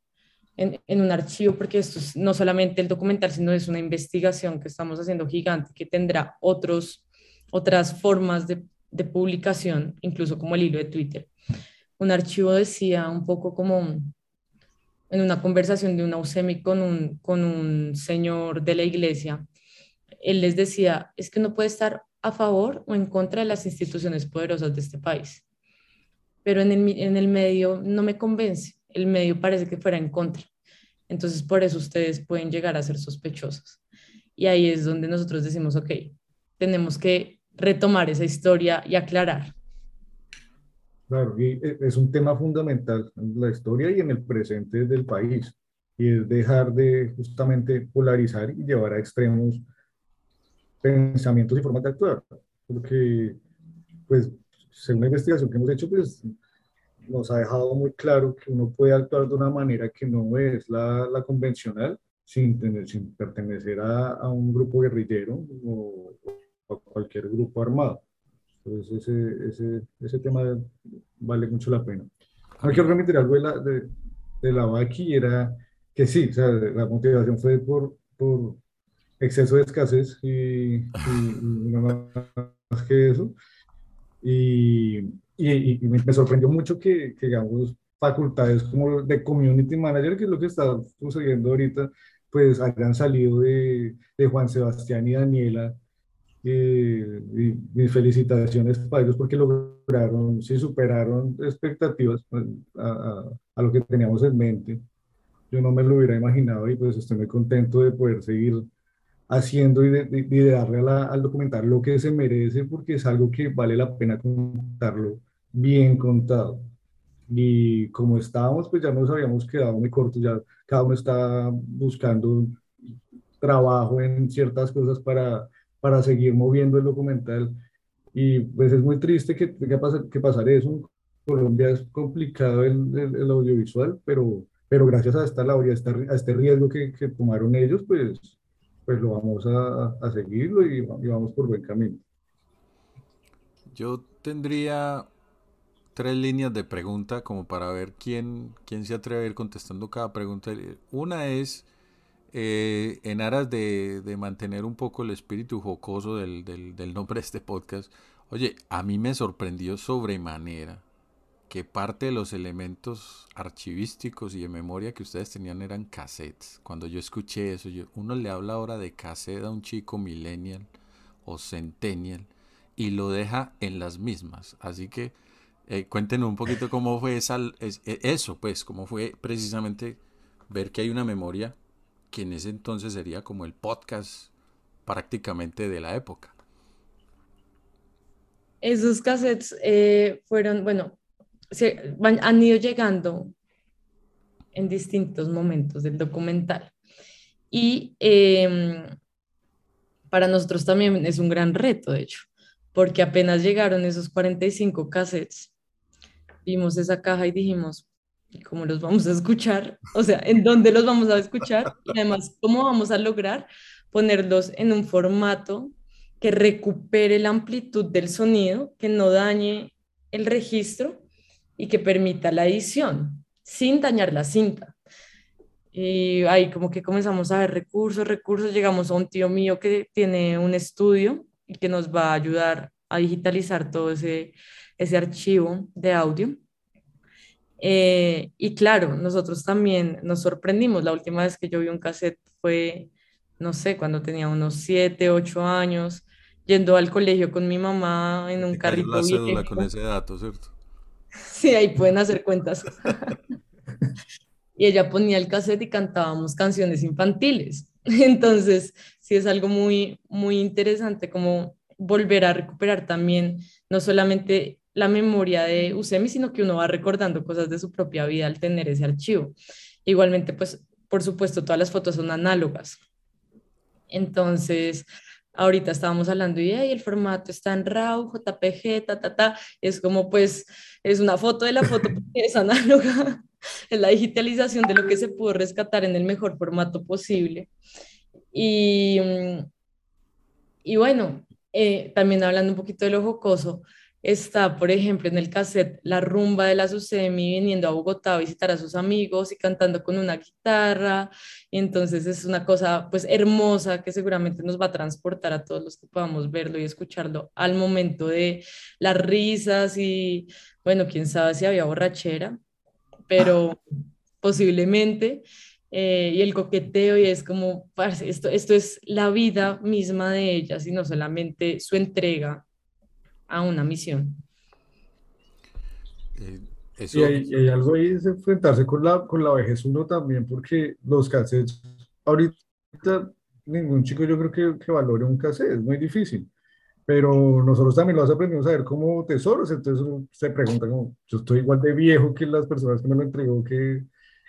en, un archivo, porque esto es no solamente el documental, sino es una investigación que estamos haciendo gigante, que tendrá otros, otras formas de, de publicación, incluso como el hilo de Twitter. Un archivo decía un poco como en una conversación de una UCEMI con un, con un señor de la iglesia, él les decía, es que no puede estar a favor o en contra de las instituciones poderosas de este país. Pero en el, en el medio no me convence, el medio parece que fuera en contra. Entonces, por eso ustedes pueden llegar a ser sospechosos. Y ahí es donde nosotros decimos, ok, tenemos que retomar esa historia y aclarar. Claro, y e, es un tema fundamental en la historia y en el presente del país, y es dejar de justamente polarizar y llevar a extremos pensamientos y formas de actuar, porque, pues, según la investigación que hemos hecho, pues, nos ha dejado muy claro que uno puede actuar de una manera que no es la, la convencional, sin, tener, sin pertenecer a, a, un grupo guerrillero o, a cualquier grupo armado. Entonces, ese, ese, ese tema vale mucho la pena. Quiero remitir algo de la, de, de la Baki, era que sí, o sea, la motivación fue por, por exceso de escasez y, no más que eso. Y, y, y me, sorprendió mucho que, que, digamos, facultades como de community manager, que es lo que está sucediendo ahorita, pues hayan salido de, de Juan Sebastián y Daniela. Eh, y mis felicitaciones para ellos porque lograron, sí superaron expectativas pues, a, a, a, lo que teníamos en mente. Yo no me lo hubiera imaginado y pues estoy muy contento de poder seguir haciendo y de, darle al documental lo que se merece porque es algo que vale la pena contarlo bien contado. Y como estábamos, pues ya nos habíamos quedado muy cortos, ya cada uno está buscando trabajo en ciertas cosas para, para seguir moviendo el documental. Y pues es muy triste que tenga que pasar eso. En Colombia es complicado el, el, audiovisual, pero, pero gracias a esta labor y a, a este riesgo que, que tomaron ellos, pues pues lo vamos a, a seguirlo y, vamos por buen camino. Yo tendría tres líneas de pregunta como para ver quién, quién se atreve a ir contestando cada pregunta. Una es, eh, en aras de, de, mantener un poco el espíritu jocoso del, del, del nombre de este podcast, oye, a mí me sorprendió sobremanera que parte de los elementos archivísticos y de memoria que ustedes tenían eran cassettes. Cuando yo escuché eso, yo, uno le habla ahora de cassette a un chico millennial o centennial y lo deja en las mismas. Así que eh, cuéntenos un poquito cómo fue e, eso, pues, cómo fue precisamente ver que hay una memoria que en ese entonces sería como el podcast prácticamente de la época. Esos cassettes eh, fueron, bueno, se, han ido llegando en distintos momentos del documental. Y em, para nosotros también es un gran reto, de hecho, porque apenas llegaron esos 45 cassettes, vimos esa caja y dijimos, ¿cómo los vamos a escuchar? O sea, ¿en dónde los vamos a escuchar? Y además, ¿cómo vamos a lograr ponerlos en un formato que recupere la amplitud del sonido, que no dañe el registro y que permita la edición sin dañar la cinta. Y ahí como que comenzamos a ver recursos, recursos, llegamos a un tío mío que tiene un estudio y que nos va a ayudar a digitalizar todo ese, ese archivo de audio. Eh, y claro, nosotros también nos sorprendimos. La última vez que yo vi un cassette fue, no sé, cuando tenía unos 7, 8 años, yendo al colegio con mi mamá en un carrito. La cédula con ese dato, ¿cierto? Sí, ahí pueden hacer cuentas. y ella ponía el cassette y cantábamos canciones infantiles. (laughs) Entonces, sí es algo muy, muy interesante como volver a recuperar también no solamente la memoria de Usemi, sino que uno va recordando cosas de su propia vida al tener ese archivo. Igualmente, pues, por supuesto, todas las fotos son análogas. Entonces, ahorita estábamos hablando y el formato está en RAW, JPG, ta, ta, ta. Es como, pues, es una foto de la foto (laughs) porque es análoga. es la digitalización de lo que se pudo rescatar en el mejor formato posible. Y, mm, y bueno, eh, también hablando un poquito de lo jocoso, está, por ejemplo, en el cassette la rumba de la Susemi viniendo a Bogotá a visitar a sus amigos y cantando con una guitarra. Y entonces es una cosa pues hermosa que seguramente nos va a transportar a todos los que podamos verlo y escucharlo al momento de las risas y bueno, quién sabe si había borrachera, pero posiblemente. Eh, y el coqueteo y es como, esto, esto es la vida misma de ellas y no solamente su entrega a una misión. Eh, y, hay, algo ahí es enfrentarse con la, con la vejez uno también, porque los cassettes, ahorita ningún chico yo creo que, que valore un cassette, es muy difícil pero nosotros también los aprendimos a ver como tesoros, entonces se pregunta como, yo estoy igual de viejo que las personas que me lo entregó, que,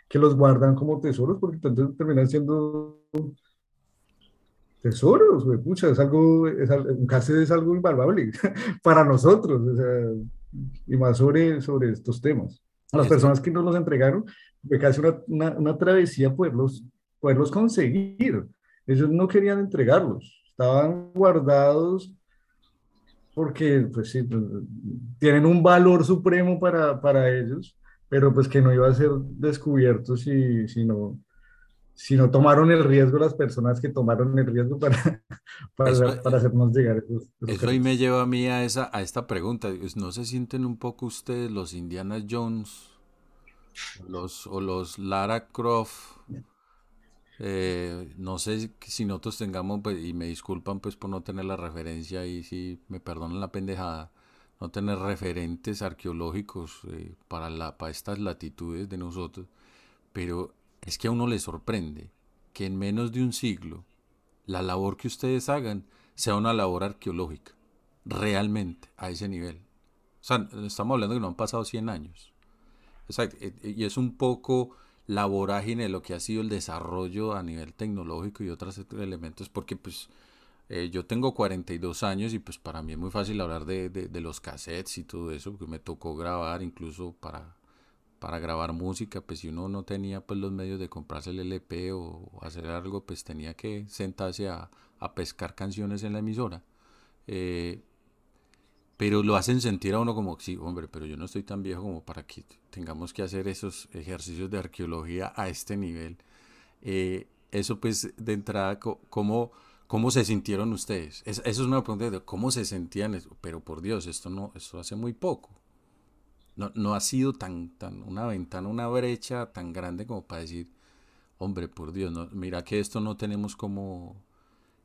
que los guardan como tesoros, porque entonces terminan siendo tesoros, güey, pucha, es algo, es, un cassette es algo invaluable (laughs) para nosotros, o sea, y más sobre, sobre estos temas. A las personas que nos los entregaron, fue casi una, una, una travesía poderlos, poderlos conseguir. Ellos no querían entregarlos, estaban guardados porque pues sí, tienen un valor supremo para, para, ellos, pero pues que no iba a ser descubierto si, si, no, si no tomaron el riesgo las personas que tomaron el riesgo para, (laughs) para, para hacernos llegar esos, Eso ahí me lleva a mí a, esa, a esta pregunta, ¿no se sienten un poco ustedes los Indiana Jones los, o los Lara Croft? Eh, no sé si nosotros tengamos, pues, y me disculpan pues por no tener la referencia y si me perdonan la pendejada, no tener referentes arqueológicos eh, para, la, para estas latitudes de nosotros, pero es que a uno le sorprende que en menos de un siglo la labor que ustedes hagan sea una labor arqueológica, realmente, a ese nivel. O sea, estamos hablando que no han pasado 100 años. Exacto. Y es un poco la vorágine de lo que ha sido el desarrollo a nivel tecnológico y otros elementos, porque pues eh, yo tengo 42 años y pues para mí es muy fácil hablar de, de, los cassettes y todo eso, porque me tocó grabar incluso para, para grabar música, pues si uno no tenía pues los medios de comprarse el LP o, hacer algo, pues tenía que sentarse a, a pescar canciones en la emisora. Eh, pero lo hacen sentir a uno como, sí, hombre, pero yo no estoy tan viejo como para que tengamos que hacer esos ejercicios de arqueología a este nivel. Eh, eso pues de entrada, ¿cómo, cómo se sintieron ustedes? eso es una pregunta de cómo se sentían, pero por Dios, esto no, esto hace muy poco. No, no ha sido tan, tan una ventana, una brecha tan grande como para decir, hombre, por Dios, no, mira que esto no tenemos como,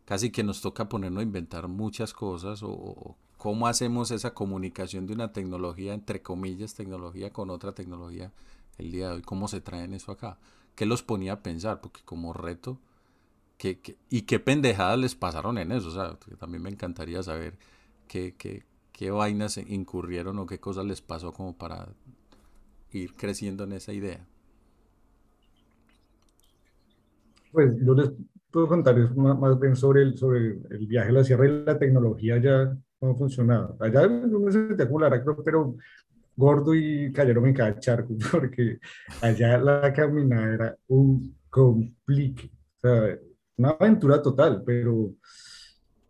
casi que nos toca ponernos a inventar muchas cosas o ¿Cómo hacemos esa comunicación de una tecnología, entre comillas, tecnología con otra tecnología el día de hoy? ¿Cómo se traen eso acá? ¿Qué los ponía a pensar? Porque como reto, ¿qué, y qué pendejadas les pasaron en eso? O sea, también me encantaría saber qué, qué, qué vainas incurrieron o qué cosas les pasó como para ir creciendo en esa idea. Pues yo les puedo contar más, bien sobre el, sobre el viaje a la sierra y la tecnología ya cómo funcionaba. Allá uno se como pero gordo y cayeron en cada charco, (laughs) porque allá la caminada era un complique. O sea, una aventura total, pero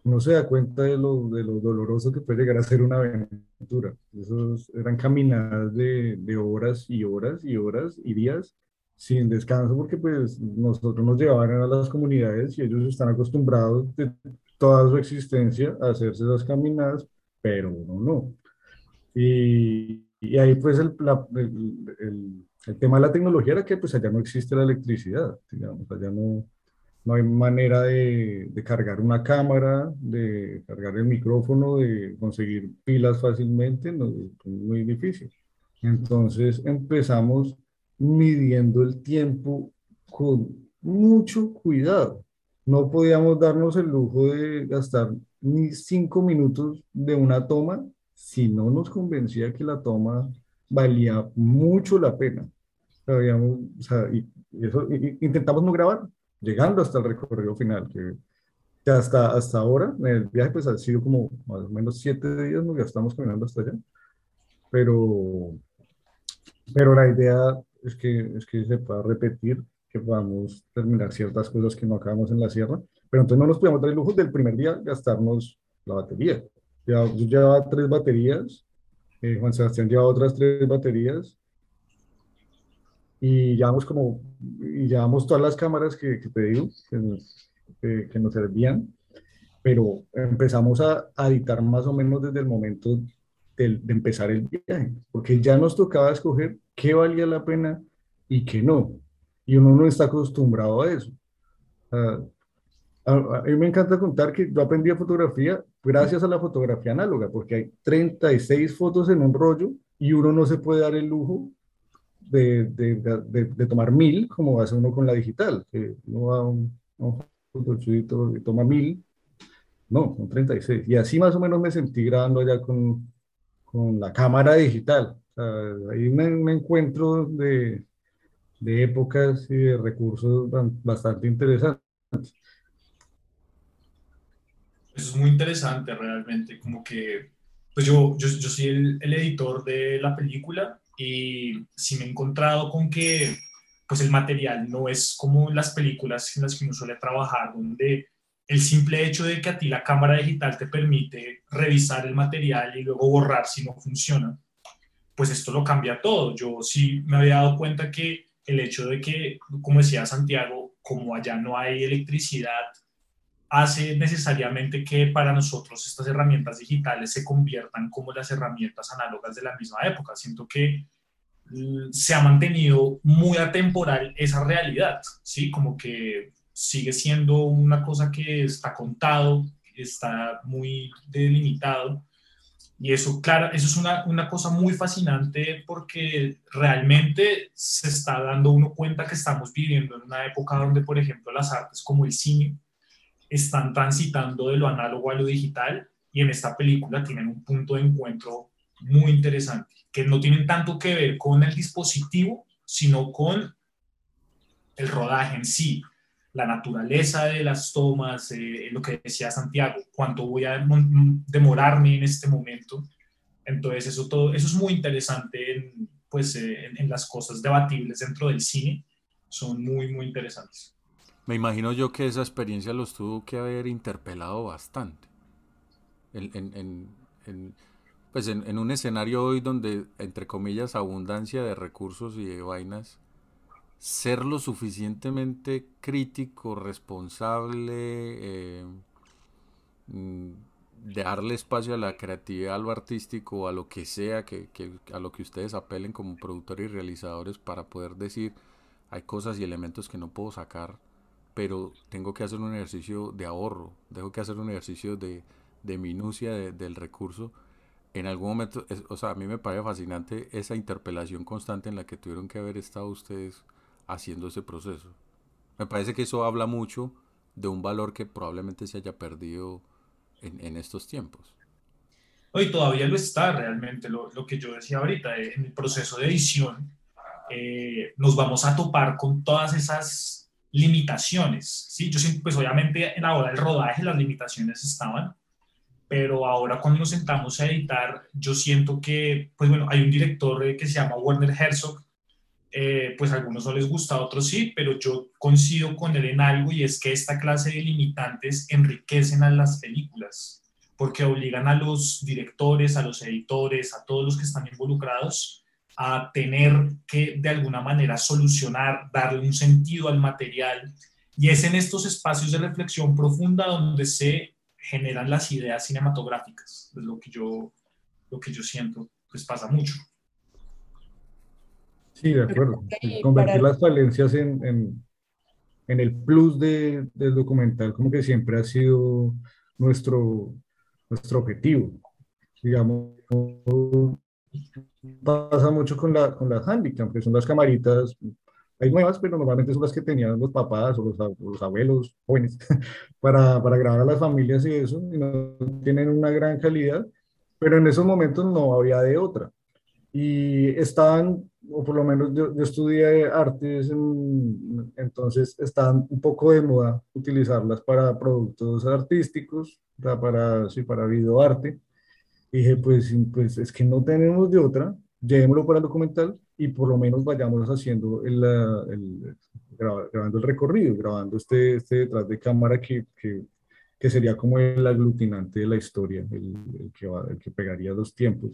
no se da cuenta de lo, de lo doloroso que puede llegar a ser una aventura. Esos eran caminadas de, de horas y horas y horas y días sin descanso, porque pues nosotros nos llevaban a las comunidades y ellos están acostumbrados de toda su existencia a hacerse esas caminadas, pero uno no. Y, y ahí pues el, el, el, tema de la tecnología era que pues allá no existe la electricidad, digamos, allá no, no hay manera de, cargar una cámara, de cargar el micrófono, de conseguir pilas fácilmente, no, es muy difícil. Entonces empezamos midiendo el tiempo con mucho cuidado no podíamos darnos el lujo de gastar ni cinco minutos de una toma si no nos convencía que la toma valía mucho la pena. Intentamos no grabar, llegando hasta el recorrido final, que, hasta, hasta ahora, en el viaje pues ha sido como más o menos siete días, nos ya estamos caminando hasta allá, pero, pero la idea es que, es que se pueda repetir, que podamos terminar ciertas cosas que no acabamos en la sierra, pero entonces no nos podemos dar el lujo del primer día gastarnos la batería. Ya, yo llevaba tres baterías, eh, Juan Sebastián llevaba otras tres baterías, y llevamos como, y llevamos todas las cámaras que, que te digo, que, que, nos servían, pero empezamos a, a, editar más o menos desde el momento de, de, empezar el viaje, porque ya nos tocaba escoger qué valía la pena y qué no, y uno no está acostumbrado a eso. a, a, mí me encanta contar que yo aprendí a fotografía gracias a la fotografía análoga, porque hay 36 fotos en un rollo y uno no se puede dar el lujo de, de, de, tomar mil, como hace uno con la digital, que uno va un, a y toma mil, no, son 36. Y así más o menos me sentí grabando allá con, con la cámara digital. O sea, ahí me, me encuentro de, de épocas y de recursos bastante interesantes. es muy interesante realmente, como que, pues yo, yo, yo soy el, el, editor de la película y sí me he encontrado con que pues el material no es como las películas en las que uno suele trabajar, donde el simple hecho de que a ti la cámara digital te permite revisar el material y luego borrar si no funciona, pues esto lo cambia todo. Yo sí me había dado cuenta que el hecho de que, como decía Santiago, como allá no hay electricidad, hace necesariamente que para nosotros estas herramientas digitales se conviertan como las herramientas análogas de la misma época. Siento que mm, se ha mantenido muy atemporal esa realidad, ¿sí? Como que sigue siendo una cosa que está contado, está muy delimitado. Y eso, claro, eso es una, una cosa muy fascinante porque realmente se está dando uno cuenta que estamos viviendo en una época donde, por ejemplo, las artes como el cine, están transitando de lo análogo a lo digital y en esta película tienen un punto de encuentro muy interesante, que no tienen tanto que ver con el dispositivo, sino con el rodaje en sí, la naturaleza de las tomas, eh, lo que decía Santiago, cuánto voy a demorarme en este momento. Entonces, eso, todo, eso es muy interesante en, pues, eh, en, en las cosas debatibles dentro del cine, son muy, muy interesantes. Me imagino yo que esa experiencia los tuvo que haber interpelado bastante. En, en, pues en, un escenario hoy donde, entre comillas, abundancia de recursos y de vainas, ser lo suficientemente crítico, responsable, eh, mm, darle espacio a la creatividad, a lo artístico, a lo que sea, que, que, a lo que ustedes apelen como productores y realizadores para poder decir, hay cosas y elementos que no puedo sacar pero tengo que hacer un ejercicio de ahorro, tengo que hacer un ejercicio de, de minucia del recurso. En algún momento, o sea, a mí me parece fascinante esa interpelación constante en la que tuvieron que haber estado ustedes haciendo ese proceso. Me parece que eso habla mucho de un valor que probablemente se haya perdido en, en estos tiempos. Hoy todavía lo está realmente, lo, lo, que yo decía ahorita, eh, en el proceso de edición, eh, nos vamos a topar con todas esas limitaciones, ¿sí? Yo siento, pues obviamente en la hora del rodaje las limitaciones estaban, pero ahora cuando nos sentamos a editar, yo siento que, pues bueno, hay un director eh, que se llama Werner Herzog, eh, pues a algunos no les gusta, a otros sí, pero yo coincido con él en algo y es que esta clase de limitantes enriquecen a las películas, porque obligan a los directores, a los editores, a todos los que están involucrados a tener que de alguna manera solucionar, darle un sentido al material. Y es en estos espacios de reflexión profunda donde se generan las ideas cinematográficas, es lo que yo, lo que yo siento, pues pasa mucho. Sí, de acuerdo. Convertir las falencias en, en, en el plus de, del documental, como que siempre ha sido nuestro, nuestro objetivo. Digamos, pasa mucho con, la, con las handicap, que son las camaritas, hay nuevas, pero normalmente son las que tenían los papás o los, los abuelos jóvenes (laughs) para, para, grabar a las familias y eso, y no tienen una gran calidad. pero en esos momentos no había de otra. Y estaban, o por lo menos yo, yo estudié artes, entonces estaban un poco de moda utilizarlas para productos artísticos, para, sí, para videoarte. Dije, pues, pues es que no tenemos de otra, llevémoslo para el documental y por lo menos vayamos haciendo el, el grabando el recorrido, grabando este, este detrás de cámara que, que, que sería como el aglutinante de la historia, el, el que, va, el que pegaría los tiempos.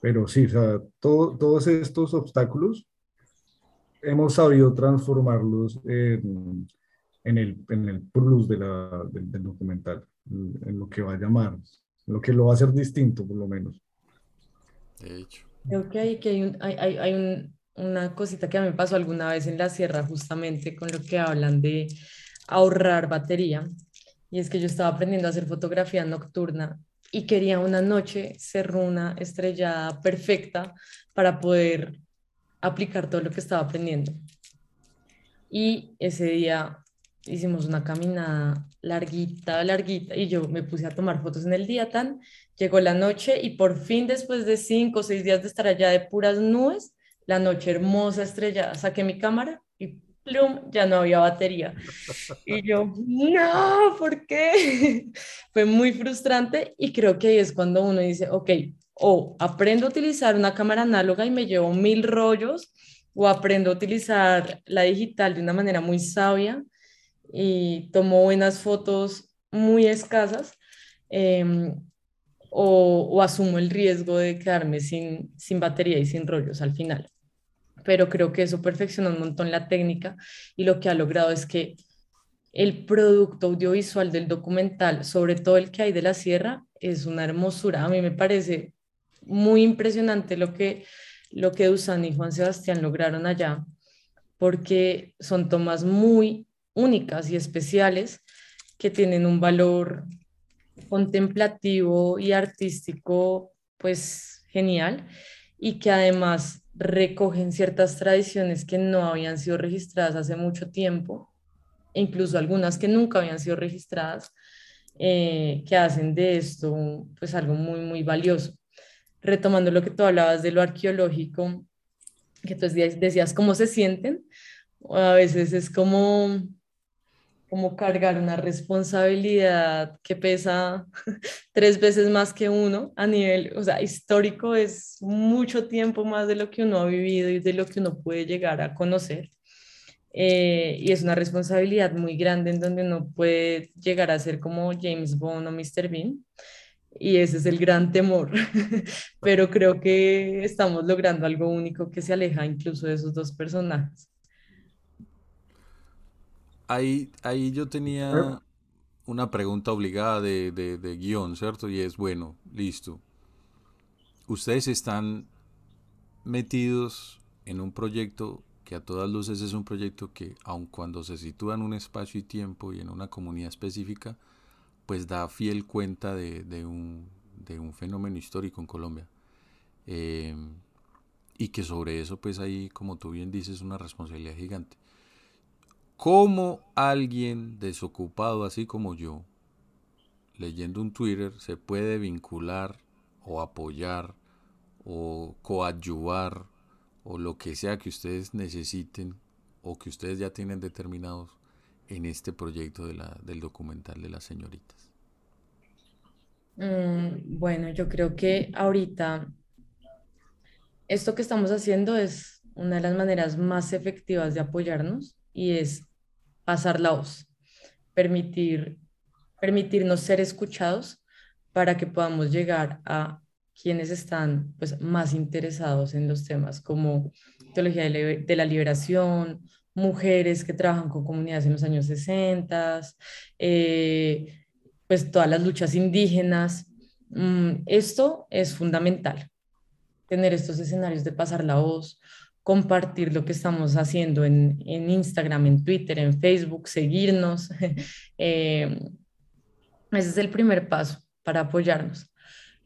Pero sí, o sea, todo, todos estos obstáculos hemos sabido transformarlos en, en, el, en el plus de la, del, del, documental, en lo que va a llamar, lo que lo va a hacer distinto, por lo menos. De hecho. Creo que hay, que hay, un, hay, hay, hay un, una cosita que a mí me pasó alguna vez en la sierra, justamente con lo que hablan de ahorrar batería. Y es que yo estaba aprendiendo a hacer fotografía nocturna y quería una noche ser una estrellada perfecta para poder aplicar todo lo que estaba aprendiendo. Y ese día hicimos una caminada larguita, larguita, y yo me puse a tomar fotos en el día tan, llegó la noche y por fin después de cinco o seis días de estar allá de puras nubes, la noche hermosa, estrellada, saqué mi cámara y plum, ya no había batería. Y yo, no, ¿por qué? (laughs) Fue muy frustrante y creo que ahí es cuando uno dice, ok, o aprendo a utilizar una cámara análoga y me llevo mil rollos, o aprendo a utilizar la digital de una manera muy sabia y tomo buenas fotos muy escasas, eh, o, o, asumo el riesgo de quedarme sin, sin batería y sin rollos al final pero creo que eso perfecciona un montón la técnica y lo que ha logrado es que el producto audiovisual del documental, sobre todo el que hay de la sierra, es una hermosura. A mí me parece muy impresionante lo que, lo que Dusan y Juan Sebastián lograron allá, porque son tomas muy únicas y especiales que tienen un valor contemplativo y artístico, pues genial, y que además recogen ciertas tradiciones que no habían sido registradas hace mucho tiempo, incluso algunas que nunca habían sido registradas, eh, que hacen de esto pues algo muy, muy valioso. Retomando lo que tú hablabas de lo arqueológico, que tú decías cómo se sienten, a veces es como como cargar una responsabilidad que pesa (laughs) tres veces más que uno a nivel, o sea, histórico es mucho tiempo más de lo que uno ha vivido y de lo que uno puede llegar a conocer. Eh, y es una responsabilidad muy grande en donde uno puede llegar a ser como James Bond o Mr. Bean. Y ese es el gran temor. (laughs) Pero creo que estamos logrando algo único que se aleja incluso de esos dos personajes ahí, ahí yo tenía una pregunta obligada de, de, de, guion, ¿cierto? Y es, bueno, listo. Ustedes están metidos en un proyecto que a todas luces es un proyecto que, aun cuando se sitúa en un espacio y tiempo y en una comunidad específica, pues da fiel cuenta de, de un, de un fenómeno histórico en Colombia. Eh, y que sobre eso, pues hay, como tú bien dices, una responsabilidad gigante. ¿Cómo alguien desocupado así como yo, leyendo un Twitter, se puede vincular o apoyar o coadyuvar o lo que sea que ustedes necesiten o que ustedes ya tienen determinados en este proyecto de la, del documental de las señoritas? Mm, bueno, yo creo que ahorita esto que estamos haciendo es una de las maneras más efectivas de apoyarnos y es pasar la voz, permitir, permitirnos ser escuchados para que podamos llegar a quienes están pues, más interesados en los temas como teología de, la liberación, mujeres que trabajan con comunidades en los años 60, eh, pues todas las luchas indígenas. Mm, esto es fundamental, tener estos escenarios de pasar la voz, compartir lo que estamos haciendo en, en Instagram, en Twitter, en Facebook, seguirnos. (laughs) eh, ese es el primer paso para apoyarnos.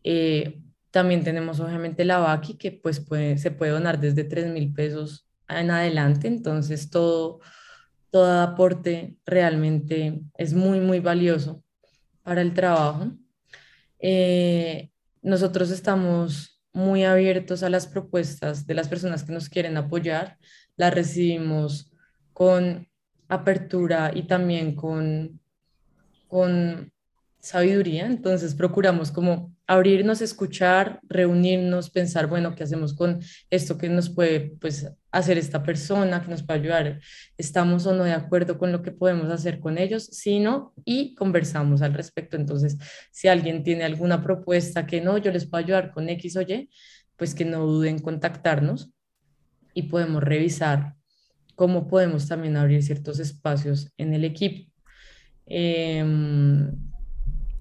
Eh, también tenemos obviamente la VACI que pues puede, se puede donar desde 3 mil pesos en adelante, entonces todo, todo aporte realmente es muy, muy valioso para el trabajo. Eh, nosotros estamos muy abiertos a las propuestas de las personas que nos quieren apoyar, las recibimos con apertura y también con, con sabiduría, entonces procuramos como abrirnos, escuchar, reunirnos, pensar, bueno, ¿qué hacemos con esto que nos puede pues, hacer esta persona, que nos puede ayudar? ¿Estamos o no de acuerdo con lo que podemos hacer con ellos? Si no, y conversamos al respecto. Entonces, si alguien tiene alguna propuesta que no, yo les puedo ayudar con X o Y, pues que no duden en contactarnos y podemos revisar cómo podemos también abrir ciertos espacios en el equipo. Em,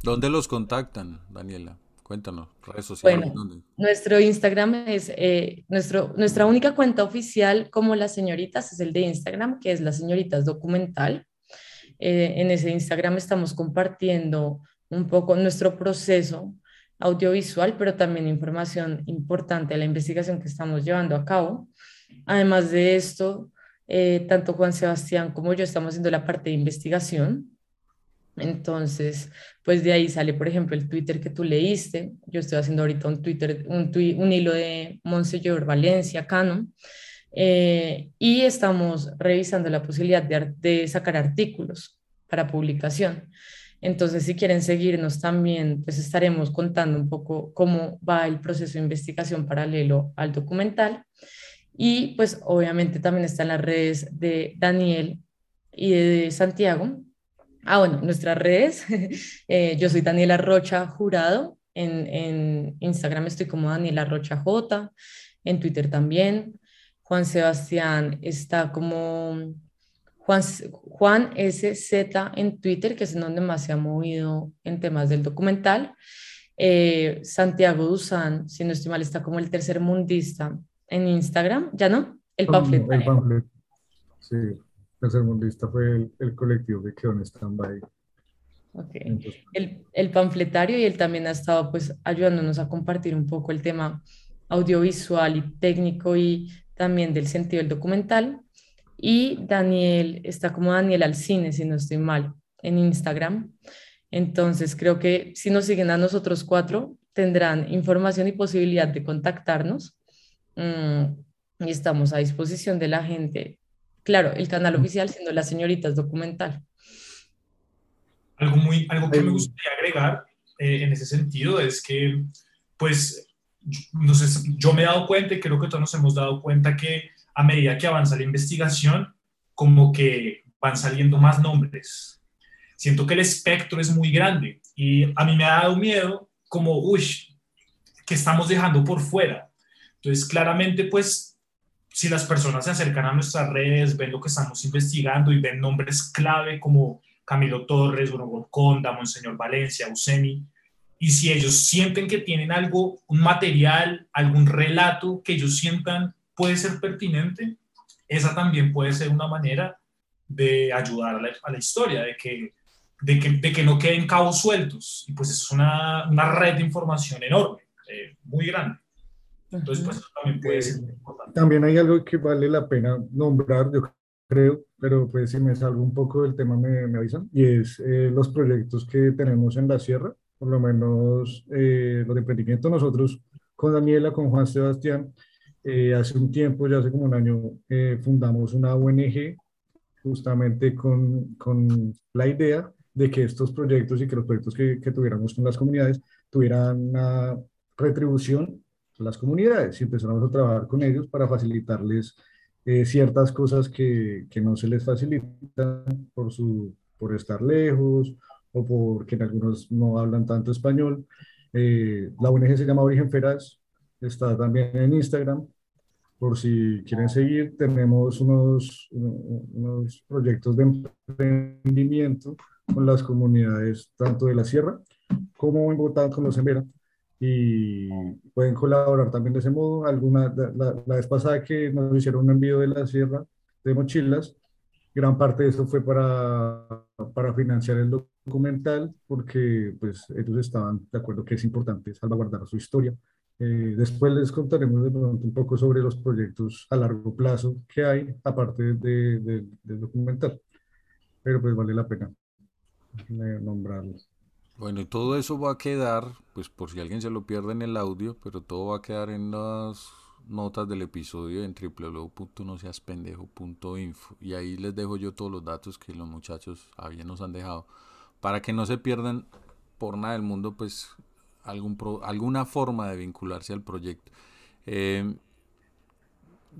¿Dónde los contactan, Daniela? Cuéntanos, redes sociales. Bueno, nuestro Instagram es, eh, nuestro, nuestra única cuenta oficial como las señoritas es el de Instagram, que es las señoritas documental. Eh, en ese Instagram estamos compartiendo un poco nuestro proceso audiovisual, pero también información importante de la investigación que estamos llevando a cabo. Además de esto, eh, tanto Juan Sebastián como yo estamos haciendo la parte de investigación. Entonces, pues de ahí sale, por ejemplo, el Twitter que tú leíste. Yo estoy haciendo ahorita un Twitter, un, hilo de Monseñor Valencia, Canon. Eh, y estamos revisando la posibilidad de, de, sacar artículos para publicación. Entonces, si quieren seguirnos también, pues estaremos contando un poco cómo va el proceso de investigación paralelo al documental. Y pues obviamente también están las redes de Daniel y de Santiago, Ah, bueno, nuestras redes. (laughs) Eh, yo soy Daniela Rocha Jurado. En, en, Instagram estoy como Daniela Rocha J. En Twitter también. Juan Sebastián está como Juan, Juan SZ en Twitter, que es en donde más se ha movido en temas del documental. Eh, Santiago Duzán, si no estoy mal, está como el tercer mundista en Instagram. ¿Ya no? El panfleto. El panfleto. Sí mundista fue el, colectivo que quedó en stand-by. el, el, panfletario y él también ha estado pues ayudándonos a compartir un poco el tema audiovisual y técnico y también del sentido del documental. Y Daniel está como Daniel al cine, si no estoy mal, en Instagram. Entonces creo que si nos siguen a nosotros cuatro, tendrán información y posibilidad de contactarnos. Mm, y estamos a disposición de la gente Claro, el canal oficial siendo las señoritas documental. Algo, muy, algo que me gustaría agregar eh, en ese sentido es que, pues, no sé, yo me he dado cuenta y creo que todos nos hemos dado cuenta que a medida que avanza la investigación, como que van saliendo más nombres. Siento que el espectro es muy grande y a mí me ha dado miedo como, uy, que estamos dejando por fuera. Entonces, claramente, pues si las personas se acercan a nuestras redes, ven lo que estamos investigando y ven nombres clave como Camilo Torres, Bruno Conda, Monseñor Valencia, Usemi, y si ellos sienten que tienen algo, un material, algún relato que ellos sientan puede ser pertinente, esa también puede ser una manera de ayudar a la, historia, de que, de, que, de que no queden cabos sueltos. Y pues es una, una red de información enorme, eh, muy grande. Entonces, pues también puede ser importante. También hay algo que vale la pena nombrar, yo creo, pero pues si me salgo un poco del tema me, me avisan, y es eh, los proyectos que tenemos en la sierra, por lo menos eh, los de emprendimiento nosotros con Daniela, con Juan Sebastián, eh, hace un tiempo, ya hace como un año, fundamos una ONG justamente con, con, la idea de que estos proyectos y que los proyectos que, que tuviéramos con las comunidades tuvieran una retribución las comunidades y empezamos a trabajar con ellos para facilitarles eh, ciertas cosas que, que, no se les facilitan por, su, por estar lejos o porque en algunos no hablan tanto español. Eh, la ONG se llama Origen Feraz, está también en Instagram, por si quieren seguir. Tenemos unos, unos proyectos de emprendimiento con las comunidades tanto de la Sierra como en Bogotá con los Embera y pueden colaborar también de ese modo. Alguna, la, la, vez pasada que nos hicieron un envío de la sierra de mochilas, gran parte de eso fue para, para financiar el documental, porque pues ellos estaban de acuerdo que es importante salvaguardar su historia. Eh, después les contaremos de pronto un poco sobre los proyectos a largo plazo que hay, aparte de, de, del documental. Pero pues vale la pena nombrarlos. Bueno, y todo eso va a quedar, pues por si alguien se lo pierde en el audio, pero todo va a quedar en las notas del episodio en www.noseaspendejo.info y ahí les dejo yo todos los datos que los muchachos habían nos han dejado para que no se pierdan por nada del mundo pues algún alguna forma de vincularse al proyecto. Em,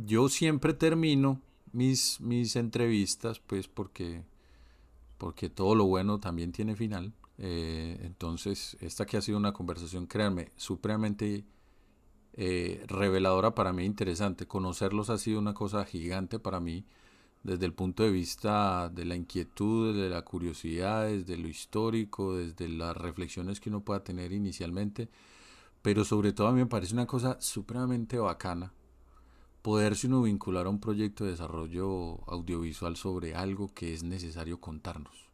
yo siempre termino mis, mis entrevistas pues porque, porque todo lo bueno también tiene final. Eh, entonces, esta que ha sido una conversación, créanme, supremamente eh, reveladora para mí, interesante. Conocerlos ha sido una cosa gigante para mí, desde el punto de vista de la inquietud, de la curiosidad, desde lo histórico, desde las reflexiones que uno pueda tener inicialmente. Pero sobre todo a mí me parece una cosa supremamente bacana poderse uno vincular a un proyecto de desarrollo audiovisual sobre algo que es necesario contarnos.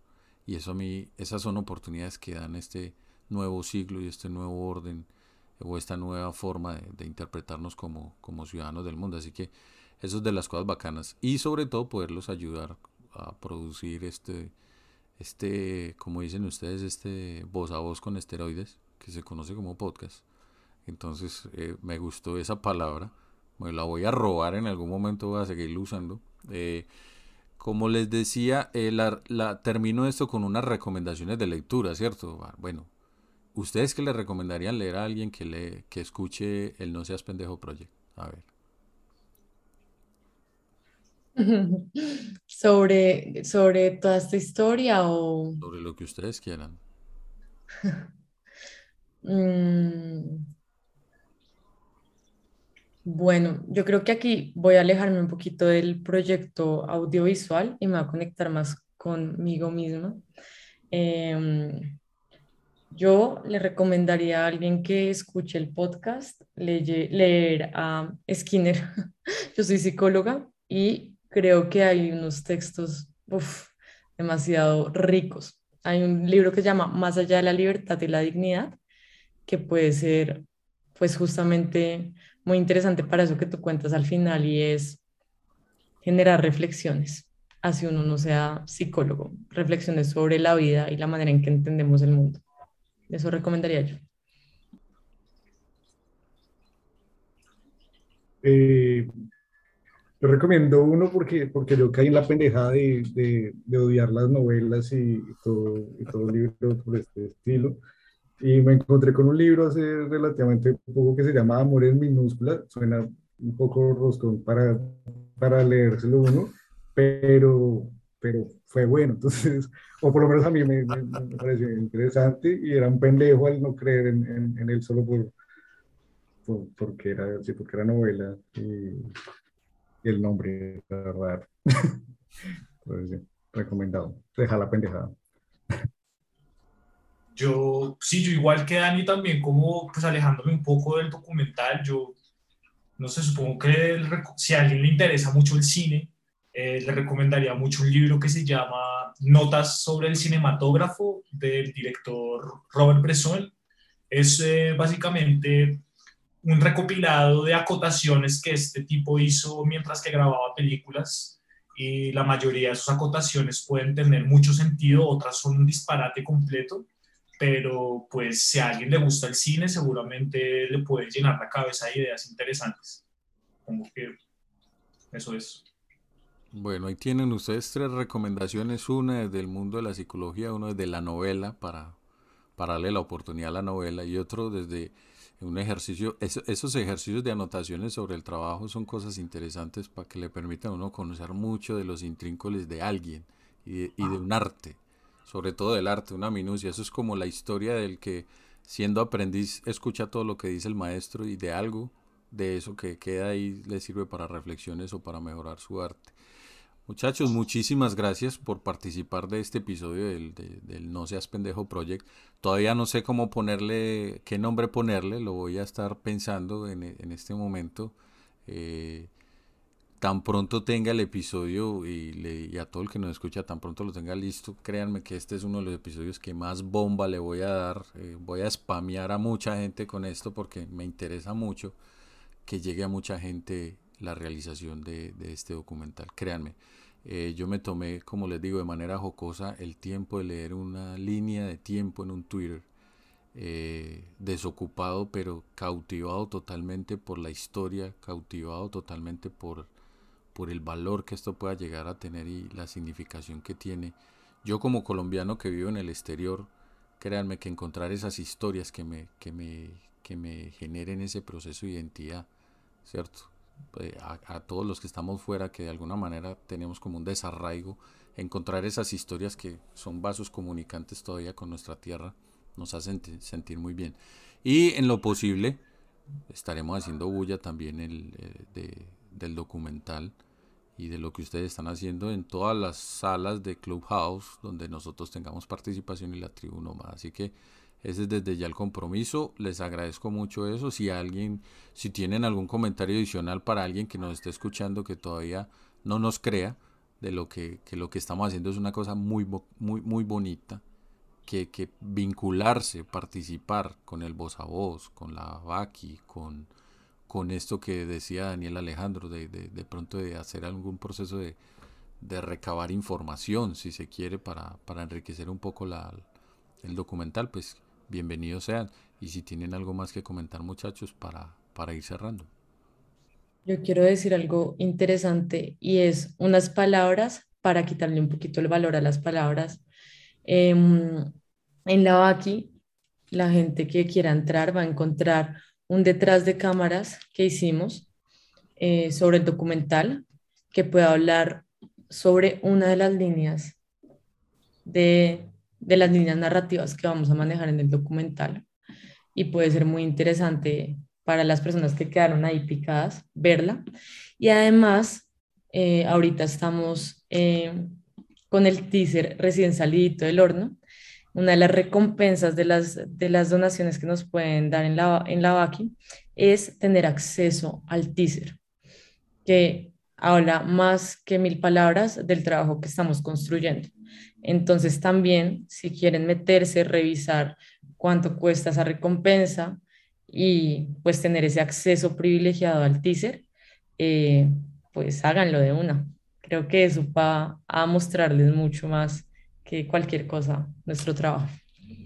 Y eso a mí, esas son oportunidades que dan este nuevo siglo y este nuevo orden o esta nueva forma de, interpretarnos como, como ciudadanos del mundo. Así que eso es de las cosas bacanas. Y sobre todo poderlos ayudar a producir este, este, como dicen ustedes, este voz a voz con esteroides, que se conoce como podcast. Entonces eh, me gustó esa palabra. Me la voy a robar en algún momento, voy a seguir usando. Eh, como les decía, eh, la, termino esto con unas recomendaciones de lectura, ¿cierto? Ah, bueno, ¿ustedes qué le recomendarían leer a alguien que, le, que escuche el No Seas Pendejo Project? A ver. (laughs) sobre, sobre toda esta historia o... Sobre lo que ustedes quieran. (laughs) Mm. Bueno, yo creo que aquí voy a alejarme un poquito del proyecto audiovisual y me voy a conectar más conmigo misma. Em, yo le recomendaría a alguien que escuche el podcast leer a Skinner. (laughs) yo soy psicóloga y creo que hay unos textos demasiado ricos. Hay un libro que se llama Más allá de la libertad y la dignidad, que puede ser pues justamente muy interesante para eso que tú cuentas al final y es generar reflexiones, así uno no sea psicólogo, reflexiones sobre la vida y la manera en que entendemos el mundo. Eso recomendaría yo. Eh, recomiendo uno porque, porque yo caí en la pendejada de, de, odiar las novelas y, todo, y todo libro por este estilo. Y me encontré con un libro hace relativamente poco que se llama Amor en minúscula. Suena un poco roscón para, para leérselo uno, pero, pero fue bueno. (laughs) Entonces, o por lo menos a mí me, me, pareció interesante y era un pendejo al no creer en, en, él solo por, por, porque, era, sí, porque era novela y, el nombre era raro. (laughs) Entonces, recomendado. Deja la pendejada. Yo, sí, yo igual que Dani también, como pues alejándome un poco del documental, yo no sé, supongo que si a alguien le interesa mucho el cine, eh, le recomendaría mucho un libro que se llama Notas sobre el cinematógrafo del director Robert Bresson. Es eh, básicamente un recopilado de acotaciones que este tipo hizo mientras que grababa películas y la mayoría de sus acotaciones pueden tener mucho sentido, otras son un disparate completo pero pues si a alguien le gusta el cine, seguramente le puede llenar la cabeza de ideas interesantes. Eso es. Bueno, ahí tienen ustedes tres recomendaciones, una desde el mundo de la psicología, una desde la novela para, para darle la oportunidad a la novela y otro desde un ejercicio, esos ejercicios de anotaciones sobre el trabajo son cosas interesantes para que le permitan a uno conocer mucho de los intrínculos de alguien y de un arte sobre todo del arte, una minucia. Eso es como la historia del que siendo aprendiz escucha todo lo que dice el maestro y de algo de eso que queda ahí le sirve para reflexiones o para mejorar su arte. Muchachos, muchísimas gracias por participar de este episodio del, del, No Seas Pendejo Project. Todavía no sé cómo ponerle, qué nombre ponerle, lo voy a estar pensando en, en este momento. Eh, tan pronto tenga el episodio y, a todo el que nos escucha, tan pronto lo tenga listo, créanme que este es uno de los episodios que más bomba le voy a dar. Eh, voy a spamear a mucha gente con esto porque me interesa mucho que llegue a mucha gente la realización de, este documental. Créanme, Eh, yo me tomé, como les digo, de manera jocosa el tiempo de leer una línea de tiempo en un Twitter. Eh, desocupado, pero cautivado totalmente por la historia, cautivado totalmente por, por el valor que esto pueda llegar a tener y la significación que tiene. Yo como colombiano que vivo en el exterior, créanme que encontrar esas historias que me, que me, que me generen ese proceso de identidad, ¿cierto? Eh, a, todos los que estamos fuera, que de alguna manera tenemos como un desarraigo, encontrar esas historias que son vasos comunicantes todavía con nuestra tierra, nos hacen sentir muy bien. Y en lo posible, estaremos haciendo bulla también el, eh, del documental y de lo que ustedes están haciendo en todas las salas de Clubhouse donde nosotros tengamos participación y la tribu más. Así que ese es desde ya el compromiso. Les agradezco mucho eso. Si alguien, si tienen algún comentario adicional para alguien que nos esté escuchando que todavía no nos crea de lo que, que lo que estamos haciendo es una cosa muy, muy, muy bonita. Que, que vincularse, participar con el voz a voz, con la VACI, con con esto que decía Daniel Alejandro, de, de, pronto de hacer algún proceso de, de, recabar información, si se quiere, para, para enriquecer un poco la, el documental, pues bienvenidos sean. Y si tienen algo más que comentar, muchachos, para, para ir cerrando. Yo quiero decir algo interesante y es unas palabras para quitarle un poquito el valor a las palabras. Em, en la VACI, la gente que quiera entrar va a encontrar un detrás de cámaras que hicimos eh, sobre el documental que puede hablar sobre una de las líneas de, de las líneas narrativas que vamos a manejar en el documental y puede ser muy interesante para las personas que quedaron ahí picadas verla. Y además, eh, ahorita estamos eh, con el teaser recién salidito del horno una de las recompensas de las, de las donaciones que nos pueden dar en la, en la es tener acceso al teaser, que habla más que mil palabras del trabajo que estamos construyendo. Entonces también, si quieren meterse, revisar cuánto cuesta esa recompensa y pues tener ese acceso privilegiado al teaser, eh, pues háganlo de una. Creo que eso va a mostrarles mucho más que cualquier cosa, nuestro trabajo.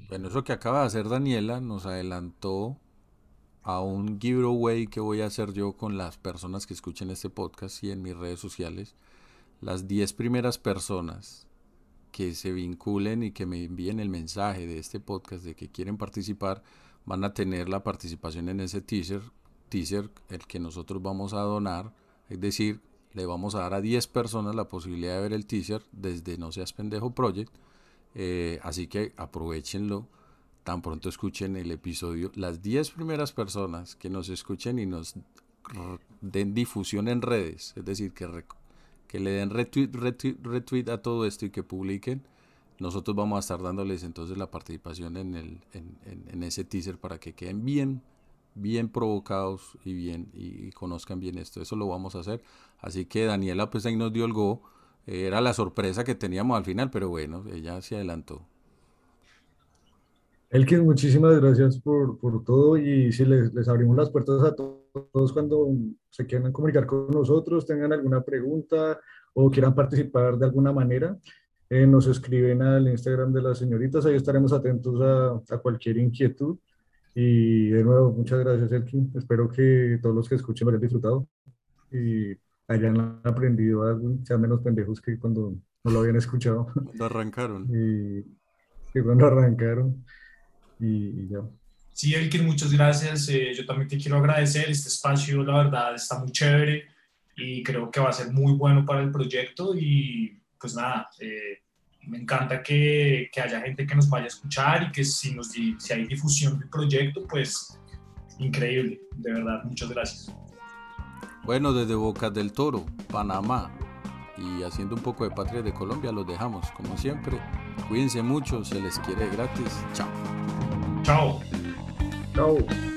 Bueno, eso que acaba de hacer Daniela nos adelantó a un giveaway que voy a hacer yo con las personas que escuchen este podcast y en mis redes sociales. Las 10 primeras personas que se vinculen y que me envíen el mensaje de este podcast de que quieren participar van a tener la participación en ese teaser, teaser el que nosotros vamos a donar, es decir, le vamos a dar a 10 personas la posibilidad de ver el teaser desde No Seas Pendejo Project. Eh, así que aprovechenlo. Tan pronto escuchen el episodio. Las 10 primeras personas que nos escuchen y nos den difusión en redes, es decir, que, que le den retweet, retweet, a todo esto y que publiquen, nosotros vamos a estar dándoles entonces la participación en, el, en, en ese teaser para que queden bien bien provocados y bien y, conozcan bien esto. Eso lo vamos a hacer. Así que Daniela pues ahí nos dio el go. Era la sorpresa que teníamos al final, pero bueno, ella se adelantó. Elkin, muchísimas gracias por, por todo y si les, les, abrimos las puertas a todos cuando se quieran comunicar con nosotros, tengan alguna pregunta o quieran participar de alguna manera, eh, nos escriben al Instagram de las señoritas, ahí estaremos atentos a, a cualquier inquietud. Y de nuevo, muchas gracias, Elkin. Espero que todos los que escuchen lo hayan disfrutado y hayan aprendido algo, sean menos pendejos que cuando no lo habían escuchado. Cuando arrancaron. (laughs) Y que cuando arrancaron. Y, ya. Sí, Elkin, muchas gracias. Eh, yo también te quiero agradecer. Este espacio, la verdad, está muy chévere y creo que va a ser muy bueno para el proyecto. Y pues nada, eh, me encanta que, que, haya gente que nos vaya a escuchar y que si, nos, si hay difusión del proyecto, pues increíble, de verdad, muchas gracias. Bueno, desde Bocas del Toro, Panamá y haciendo un poco de Patria de Colombia, los dejamos, como siempre. Cuídense mucho, se les quiere gratis. Chao. Chao. Chao.